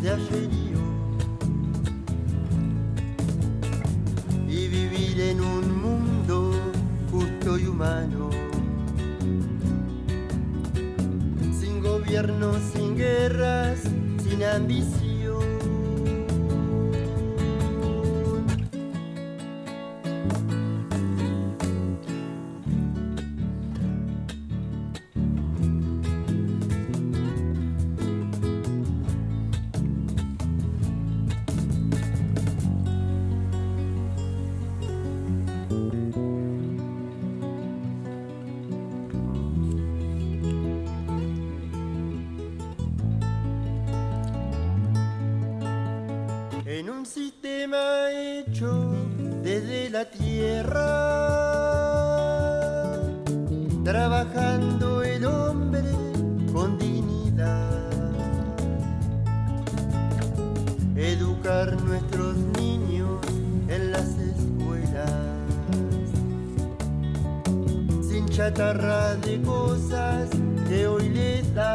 de ayerío y vivir en un mundo justo y humano. Sin gobierno, sin guerras, sin ambición. Nuestros niños en las escuelas, sin chatarra de cosas que hoy les dan.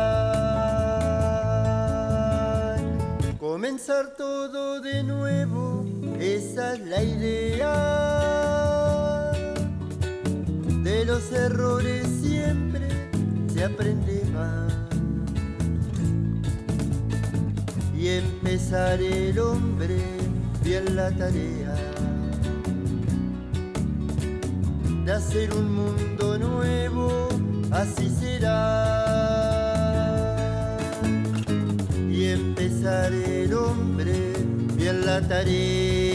Comenzar todo de nuevo, esa es la idea. De los errores siempre se aprende más. Empezar el hombre bien la tarea de hacer un mundo nuevo, así será. Y empezar el hombre bien la tarea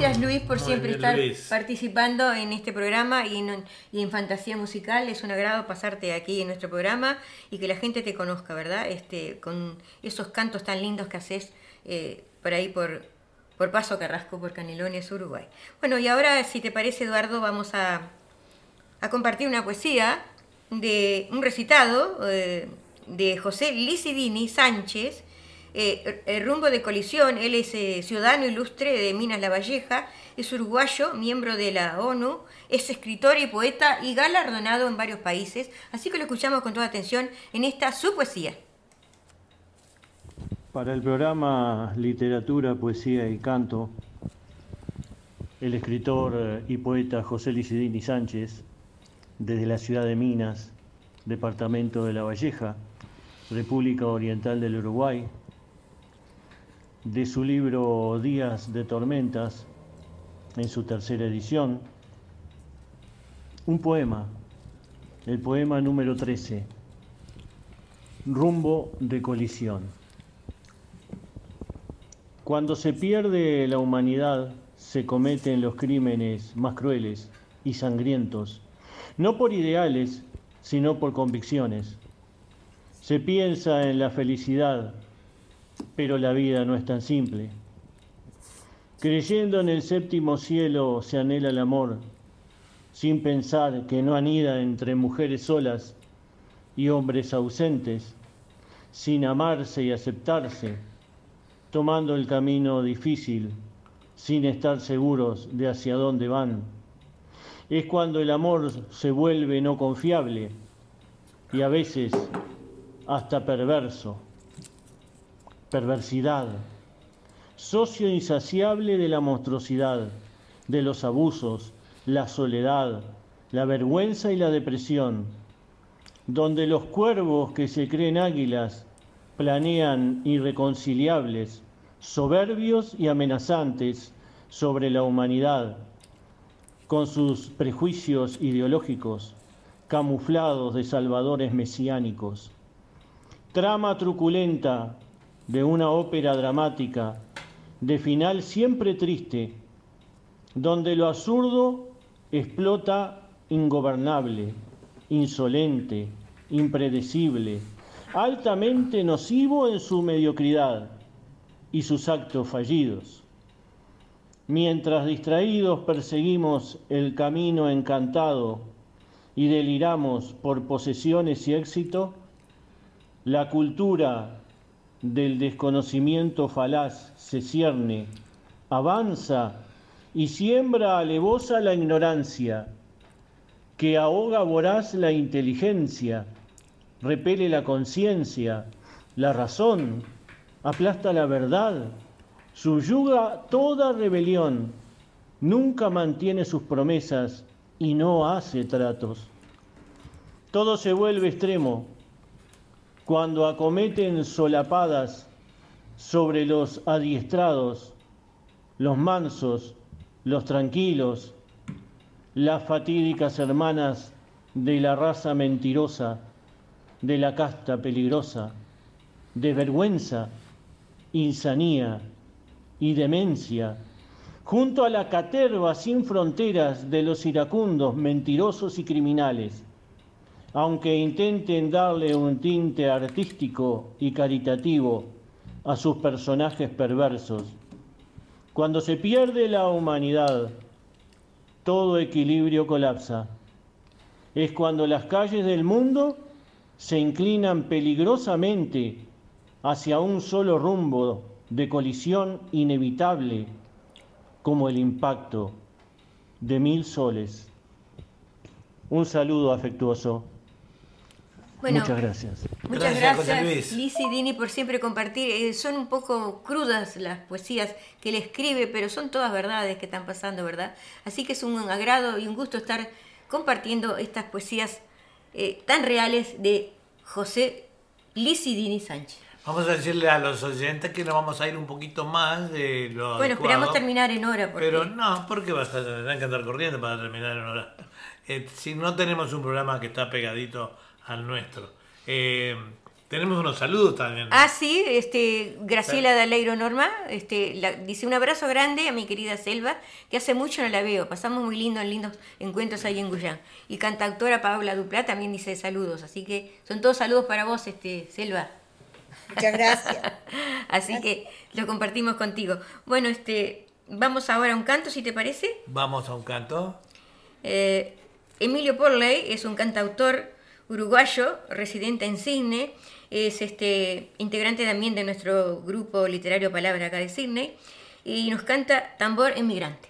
Gracias Luis por siempre bien, estar Luis. participando en este programa y en, y en Fantasía Musical. Es un agrado pasarte aquí en nuestro programa y que la gente te conozca, ¿verdad? Este, con esos cantos tan lindos que haces eh, por ahí por, por Paso Carrasco, por Canelones, Uruguay. Bueno, y ahora, si te parece, Eduardo, vamos a, a compartir una poesía de un recitado eh, de José Licidini Sánchez, eh, rumbo de colisión, él es eh, ciudadano ilustre de Minas La Valleja, es uruguayo, miembro de la ONU, es escritor y poeta y galardonado en varios países, así que lo escuchamos con toda atención en esta su poesía. Para el programa Literatura, Poesía y Canto, el escritor eh, y poeta José Licidini Sánchez, desde la ciudad de Minas, departamento de La Valleja, República Oriental del Uruguay, de su libro Días de Tormentas, en su tercera edición, un poema, el poema número 13, Rumbo de colisión. Cuando se pierde la humanidad, se cometen los crímenes más crueles y sangrientos, no por ideales, sino por convicciones. Se piensa en la felicidad, pero la vida no es tan simple. Creyendo en el séptimo cielo se anhela el amor, sin pensar que no anida entre mujeres solas y hombres ausentes, sin amarse y aceptarse, tomando el camino difícil, sin estar seguros de hacia dónde van. Es cuando el amor se vuelve no confiable y a veces hasta perverso. Perversidad, socio insaciable de la monstruosidad, de los abusos, la soledad, la vergüenza y la depresión, donde los cuervos que se creen águilas planean irreconciliables, soberbios y amenazantes sobre la humanidad, con sus prejuicios ideológicos, camuflados de salvadores mesiánicos. Trama truculenta de una ópera dramática, de final siempre triste, donde lo absurdo explota ingobernable, insolente, impredecible, altamente nocivo en su mediocridad y sus actos fallidos. Mientras distraídos perseguimos el camino encantado y deliramos por posesiones y éxito, la cultura del desconocimiento falaz se cierne, avanza y siembra alevosa la ignorancia, que ahoga voraz la inteligencia, repele la conciencia, la razón, aplasta la verdad, subyuga toda rebelión, nunca mantiene sus promesas y no hace tratos. Todo se vuelve extremo cuando acometen solapadas sobre los adiestrados, los mansos, los tranquilos, las fatídicas hermanas de la raza mentirosa, de la casta peligrosa, de vergüenza, insanía y demencia, junto a la caterva sin fronteras de los iracundos, mentirosos y criminales, aunque intenten darle un tinte artístico y caritativo a sus personajes perversos. Cuando se pierde la humanidad, todo equilibrio colapsa. Es cuando las calles del mundo se inclinan peligrosamente hacia un solo rumbo de colisión inevitable, como el impacto de mil soles. Un saludo afectuoso. Muchas gracias. Muchas gracias, Liz y Dini, por siempre compartir. Eh, son un poco crudas las poesías que él escribe, pero son todas verdades que están pasando, ¿verdad? Así que es un agrado y un gusto estar compartiendo estas poesías eh, tan reales de José Licidini Sánchez. Vamos a decirle a los oyentes que nos vamos a ir un poquito más de lo Bueno, esperamos terminar en hora. Pero no, porque vas a tener que andar corriendo para terminar en hora. Eh, si no tenemos un programa que está pegadito al nuestro. Eh, tenemos unos saludos también. Ah, sí, este, Graciela Daleiro Norma, este, dice un abrazo grande a mi querida Selva, que hace mucho no la veo, pasamos muy lindo en lindos encuentros ahí en Guyán. Y cantautora Paula Duplá también dice saludos, así que son todos saludos para vos, este, Selva. Muchas gracias. así que lo compartimos contigo. Bueno, este, vamos ahora a un canto, si te parece. Vamos a un canto. Eh, Emilio Porley es un cantautor uruguayo, residente en Sydney, es este, integrante también de nuestro grupo literario Palabra acá de Sydney, y nos canta Tambor Emigrante.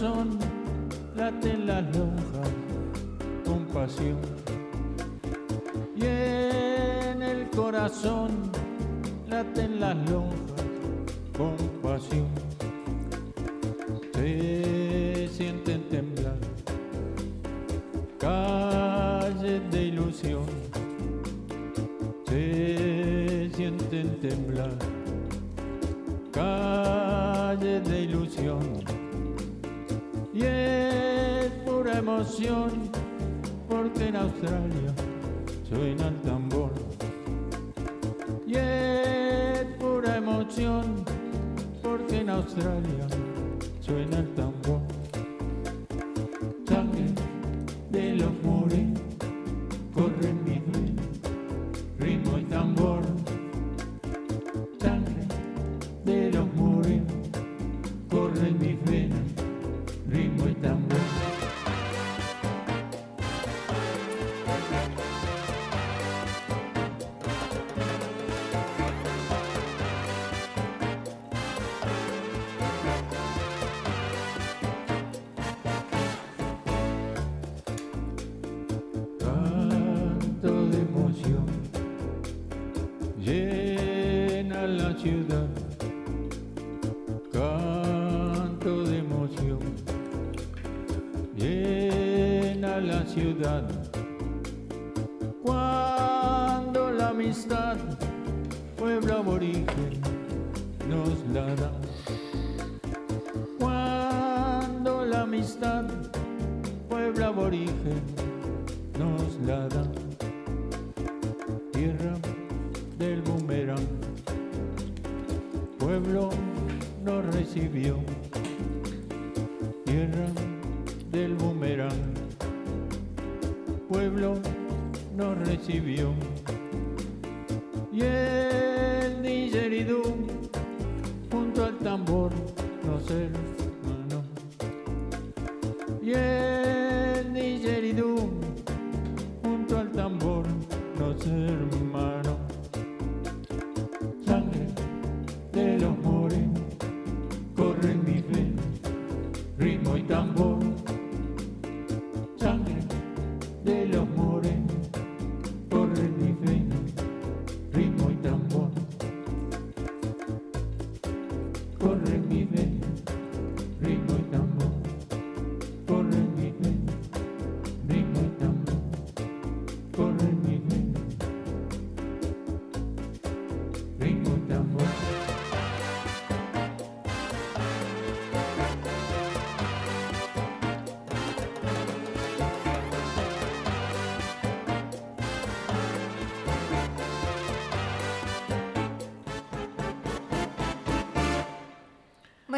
corazón late la luz. emoción, porque en Australia suena el tambor. Y es pura emoción, porque en Australia suena el tambor.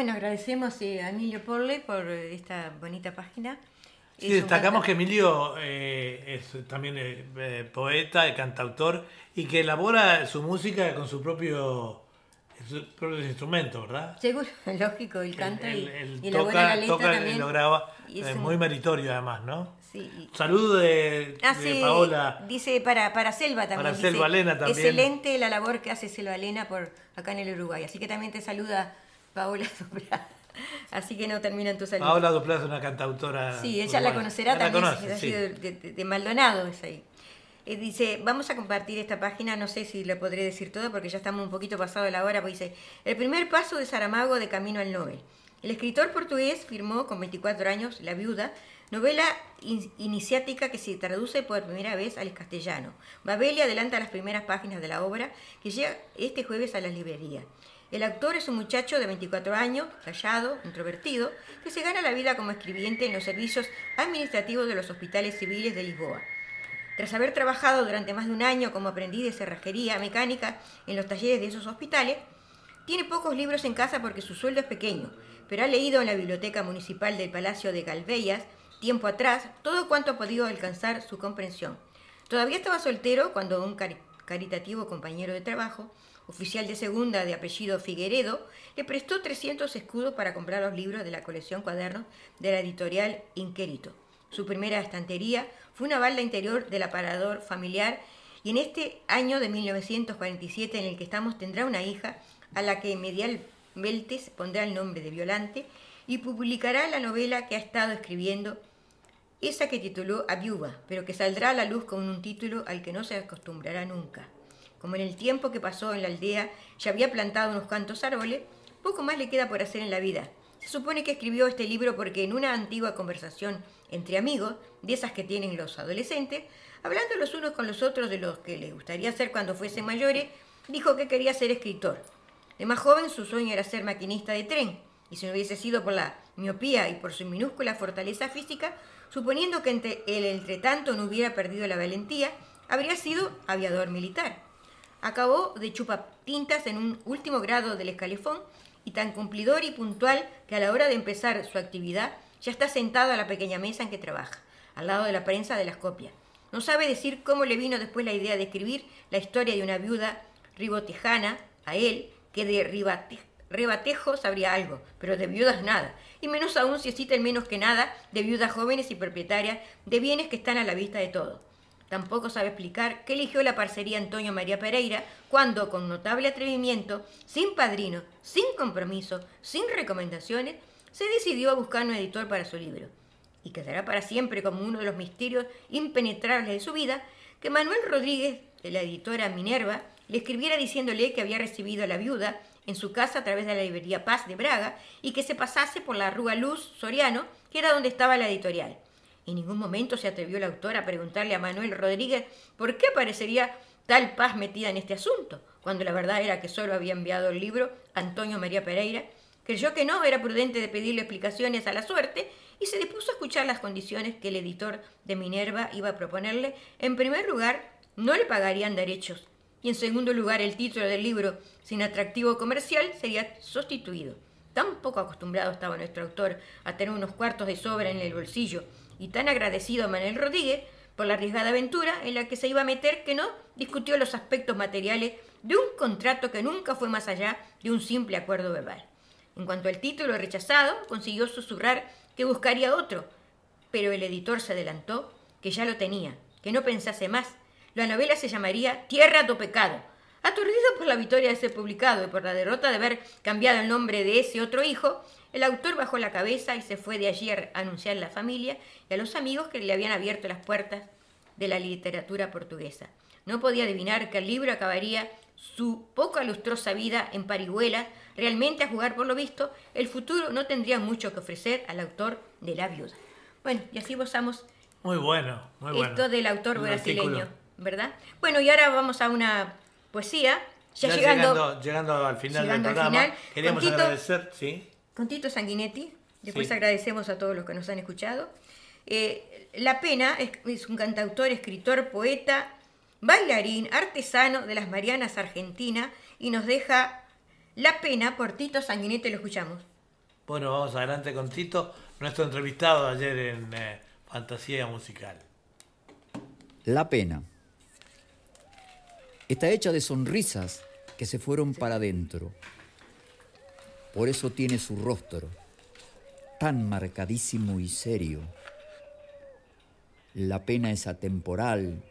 Bueno, agradecemos eh, a Emilio Porle por eh, esta bonita página. Sí, Es destacamos que Emilio eh, es también eh, eh, poeta, cantautor y que elabora su música con su propio sus propios instrumentos, ¿verdad? Seguro, lógico, él canta Él, y, él y toca, la letra toca también. y lo graba. Es eh, muy meritorio además, ¿no? Sí, y- Saludo de, Ah, de sí, Paola. Dice para, para Selva también. Para Selva Lena también. Excelente la labor que hace Selva Lena por acá en el Uruguay. Así que también te saluda Paola Dupla. Así que no terminan tus saludos. Paola Duplá es una cantautora. Sí, ella la uruguaya. conocerá La también, conoce, es así sí. de, de- de Maldonado es ahí. Eh, dice, vamos a compartir esta página, no sé si le podré decir todo porque ya estamos un poquito pasado de la hora, pues dice, el primer paso de Saramago de Camino al Nobel. El escritor portugués firmó con 24 años La Viuda, novela in- iniciática que se traduce por primera vez al castellano. Babeli adelanta las primeras páginas de la obra que llega este jueves a las librerías. El actor es un muchacho de 24 años, callado, introvertido, que se gana la vida como escribiente en los servicios administrativos de los hospitales civiles de Lisboa. Tras haber trabajado durante más de un año como aprendiz de cerrajería mecánica en los talleres de esos hospitales, tiene pocos libros en casa porque su sueldo es pequeño, pero ha leído en la biblioteca municipal del Palacio de Galveillas, tiempo atrás, todo cuanto ha podido alcanzar su comprensión. Todavía estaba soltero cuando un cari- caritativo compañero de trabajo, oficial de segunda de apellido Figueredo, le prestó 300 escudos para comprar los libros de la colección cuadernos de la editorial Inquérito. Su primera estantería fue una balda interior del aparador familiar y en este año de 1947 en el que estamos tendrá una hija a la que medialmente pondrá el nombre de Violante y publicará la novela que ha estado escribiendo, esa que tituló A Viuva, pero que saldrá a la luz con un título al que no se acostumbrará nunca. Como en el tiempo que pasó en la aldea ya había plantado unos cuantos árboles, poco más le queda por hacer en la vida. Se supone que escribió este libro porque en una antigua conversación entre amigos, de esas que tienen los adolescentes, hablando los unos con los otros de los que les gustaría ser cuando fuesen mayores, dijo que quería ser escritor. De más joven su sueño era ser maquinista de tren, y si no hubiese sido por la miopía y por su minúscula fortaleza física, suponiendo que entre él entretanto no hubiera perdido la valentía, habría sido aviador militar. Acabó de chupatintas en un último grado del escalefón y tan cumplidor y puntual que a la hora de empezar su actividad ya está sentado a la pequeña mesa en que trabaja, al lado de la prensa de las copias. No sabe decir cómo le vino después la idea de escribir la historia de una viuda ribotejana a él, que de ribate- rebatejo sabría algo, pero de viudas nada, y menos aún si existen menos que nada de viudas jóvenes y propietarias de bienes que están a la vista de todos. Tampoco sabe explicar que eligió la parcería Antonio María Pereira cuando, con notable atrevimiento, sin padrino, sin compromiso, sin recomendaciones, se decidió a buscar un editor para su libro. Y quedará para siempre como uno de los misterios impenetrables de su vida que Manuel Rodríguez, de la editora Minerva, le escribiera diciéndole que había recibido a la viuda en su casa a través de la librería Paz de Braga y que se pasase por la Rúa Luz Soriano, que era donde estaba la editorial. En ningún momento se atrevió el autor a preguntarle a Manuel Rodríguez por qué aparecería tal paz metida en este asunto, cuando la verdad era que solo había enviado el libro Antonio María Pereira, creyó que no era prudente de pedirle explicaciones a la suerte y se dispuso a escuchar las condiciones que el editor de Minerva iba a proponerle. En primer lugar, no le pagarían derechos y en segundo lugar el título del libro, sin atractivo comercial, sería sustituido. Tan poco acostumbrado estaba nuestro autor a tener unos cuartos de sobra en el bolsillo y tan agradecido a Manuel Rodríguez por la arriesgada aventura en la que se iba a meter que no discutió los aspectos materiales de un contrato que nunca fue más allá de un simple acuerdo verbal. En cuanto al título rechazado, consiguió susurrar que buscaría otro, pero el editor se adelantó que ya lo tenía, que no pensase más. La novela se llamaría Tierra tu pecado. Aturdido por la victoria de ser publicado y por la derrota de haber cambiado el nombre de ese otro hijo, el autor bajó la cabeza y se fue de allí a anunciar a la familia y a los amigos que le habían abierto las puertas de la literatura portuguesa. No podía adivinar que el libro acabaría su poca lustrosa vida en parihuelas. Realmente, a jugar por lo visto, el futuro no tendría mucho que ofrecer al autor de La Viuda. Bueno, y así gozamos Muy bueno, muy bueno. esto del autor Un brasileño, artículo. ¿verdad? Bueno, y ahora vamos a una poesía. Ya, Ya llegando, llegando, llegando al final llegando del al programa, final, queríamos con Tito- agradecer, sí. con Tito Sanguinetti. Después Sí. agradecemos a todos los que nos han escuchado. Eh, la Pena es, es un cantautor, escritor, poeta, bailarín, artesano de las Marianas Argentina y nos deja La Pena por Tito Sanguinetti. Lo escuchamos. Bueno, vamos adelante con Tito, nuestro entrevistado ayer en eh, Fantasía Musical. La pena. Está hecha de sonrisas que se fueron para adentro. Por eso tiene su rostro tan marcadísimo y serio. La pena es atemporal,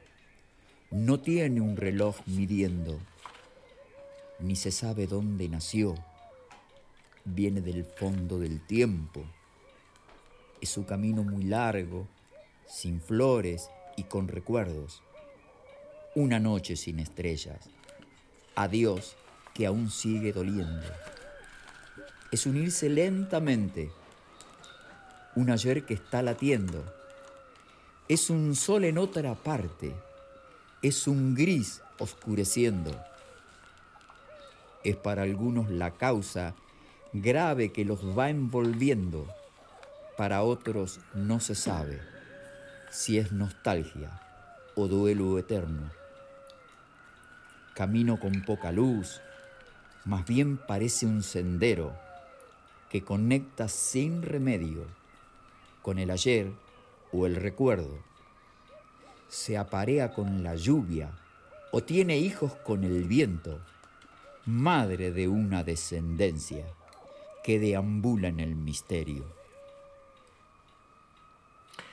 no tiene un reloj midiendo, ni se sabe dónde nació. Viene del fondo del tiempo. Es su camino muy largo, sin flores y con recuerdos. Una noche sin estrellas. Adiós que aún sigue doliendo. Es unirse lentamente. Un ayer que está latiendo. Es un sol en otra parte. Es un gris oscureciendo. Es para algunos la causa grave que los va envolviendo. Para otros no se sabe si es nostalgia o duelo eterno. Camino con poca luz, más bien parece un sendero que conecta sin remedio con el ayer o el recuerdo. Se aparea con la lluvia o tiene hijos con el viento, madre de una descendencia que deambula en el misterio.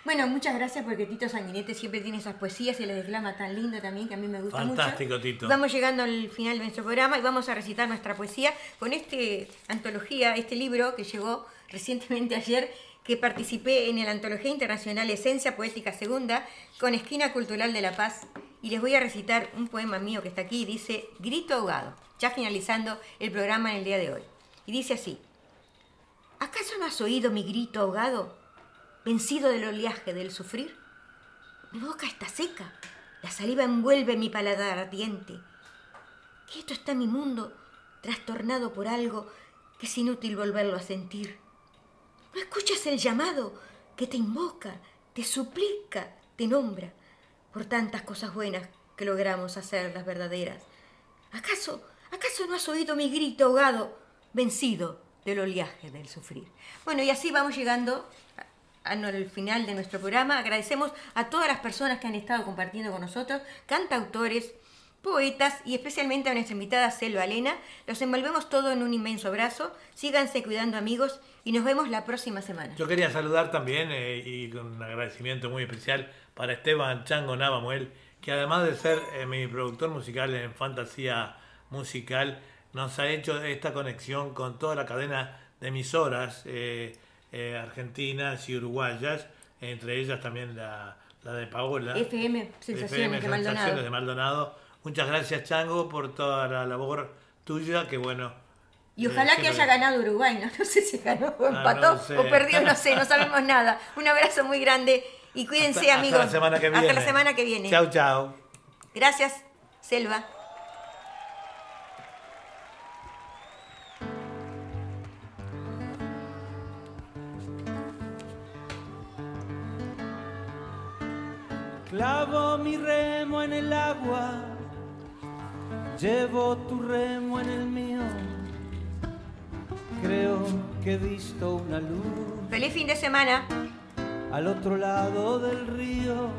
Bueno, muchas gracias porque Tito Sanguinete siempre tiene esas poesías y las declama tan lindo también que a mí me gusta mucho. Fantástico, Tito. Vamos llegando al final de nuestro programa y vamos a recitar nuestra poesía con este antología, este libro que llegó recientemente ayer, que participé en la Antología Internacional Esencia Poética Segunda con Esquina Cultural de La Paz. Y les voy a recitar un poema mío que está aquí, dice Grito ahogado, ya finalizando el programa en el día de hoy. Y dice así, ¿acaso no has oído mi grito ahogado? Vencido del oleaje del sufrir. Mi boca está seca, la saliva envuelve mi paladar ardiente. Quieto está mi mundo, trastornado por algo que es inútil volverlo a sentir. ¿No escuchas el llamado que te invoca, te suplica, te nombra por tantas cosas buenas que logramos hacer las verdaderas? ¿Acaso, acaso no has oído mi grito ahogado, vencido del oleaje del sufrir? Bueno, y así vamos llegando al final de nuestro programa. Agradecemos a todas las personas que han estado compartiendo con nosotros, cantautores, poetas y especialmente a nuestra invitada Selva Elena. Los envolvemos todo en un inmenso abrazo. Síganse cuidando amigos y nos vemos la próxima semana. Yo quería saludar también eh, y con un agradecimiento muy especial para Esteban Chango Navamuel, que además de ser eh, mi productor musical en Fantasía Musical, nos ha hecho esta conexión con toda la cadena de emisoras. Eh, eh, argentinas y uruguayas, entre ellas también la, la de Paola. FM Sensaciones, FM, de, Maldonado. Sensaciones de Maldonado. Muchas gracias, Chango, por toda la labor tuya, que bueno. Y ojalá eh, que siempre- haya ganado Uruguay, ¿no? No sé si ganó o Ah, empató no sé. o perdió, no sé, no sabemos nada. Un abrazo muy grande y cuídense, Hasta- hasta amigos. la semana que viene. Hasta la semana que viene. Chau, chau. Gracias, Selva. Clavo mi remo en el agua, llevo tu remo en el mío. Creo que he visto una luz Feliz fin de semana. al otro lado del río.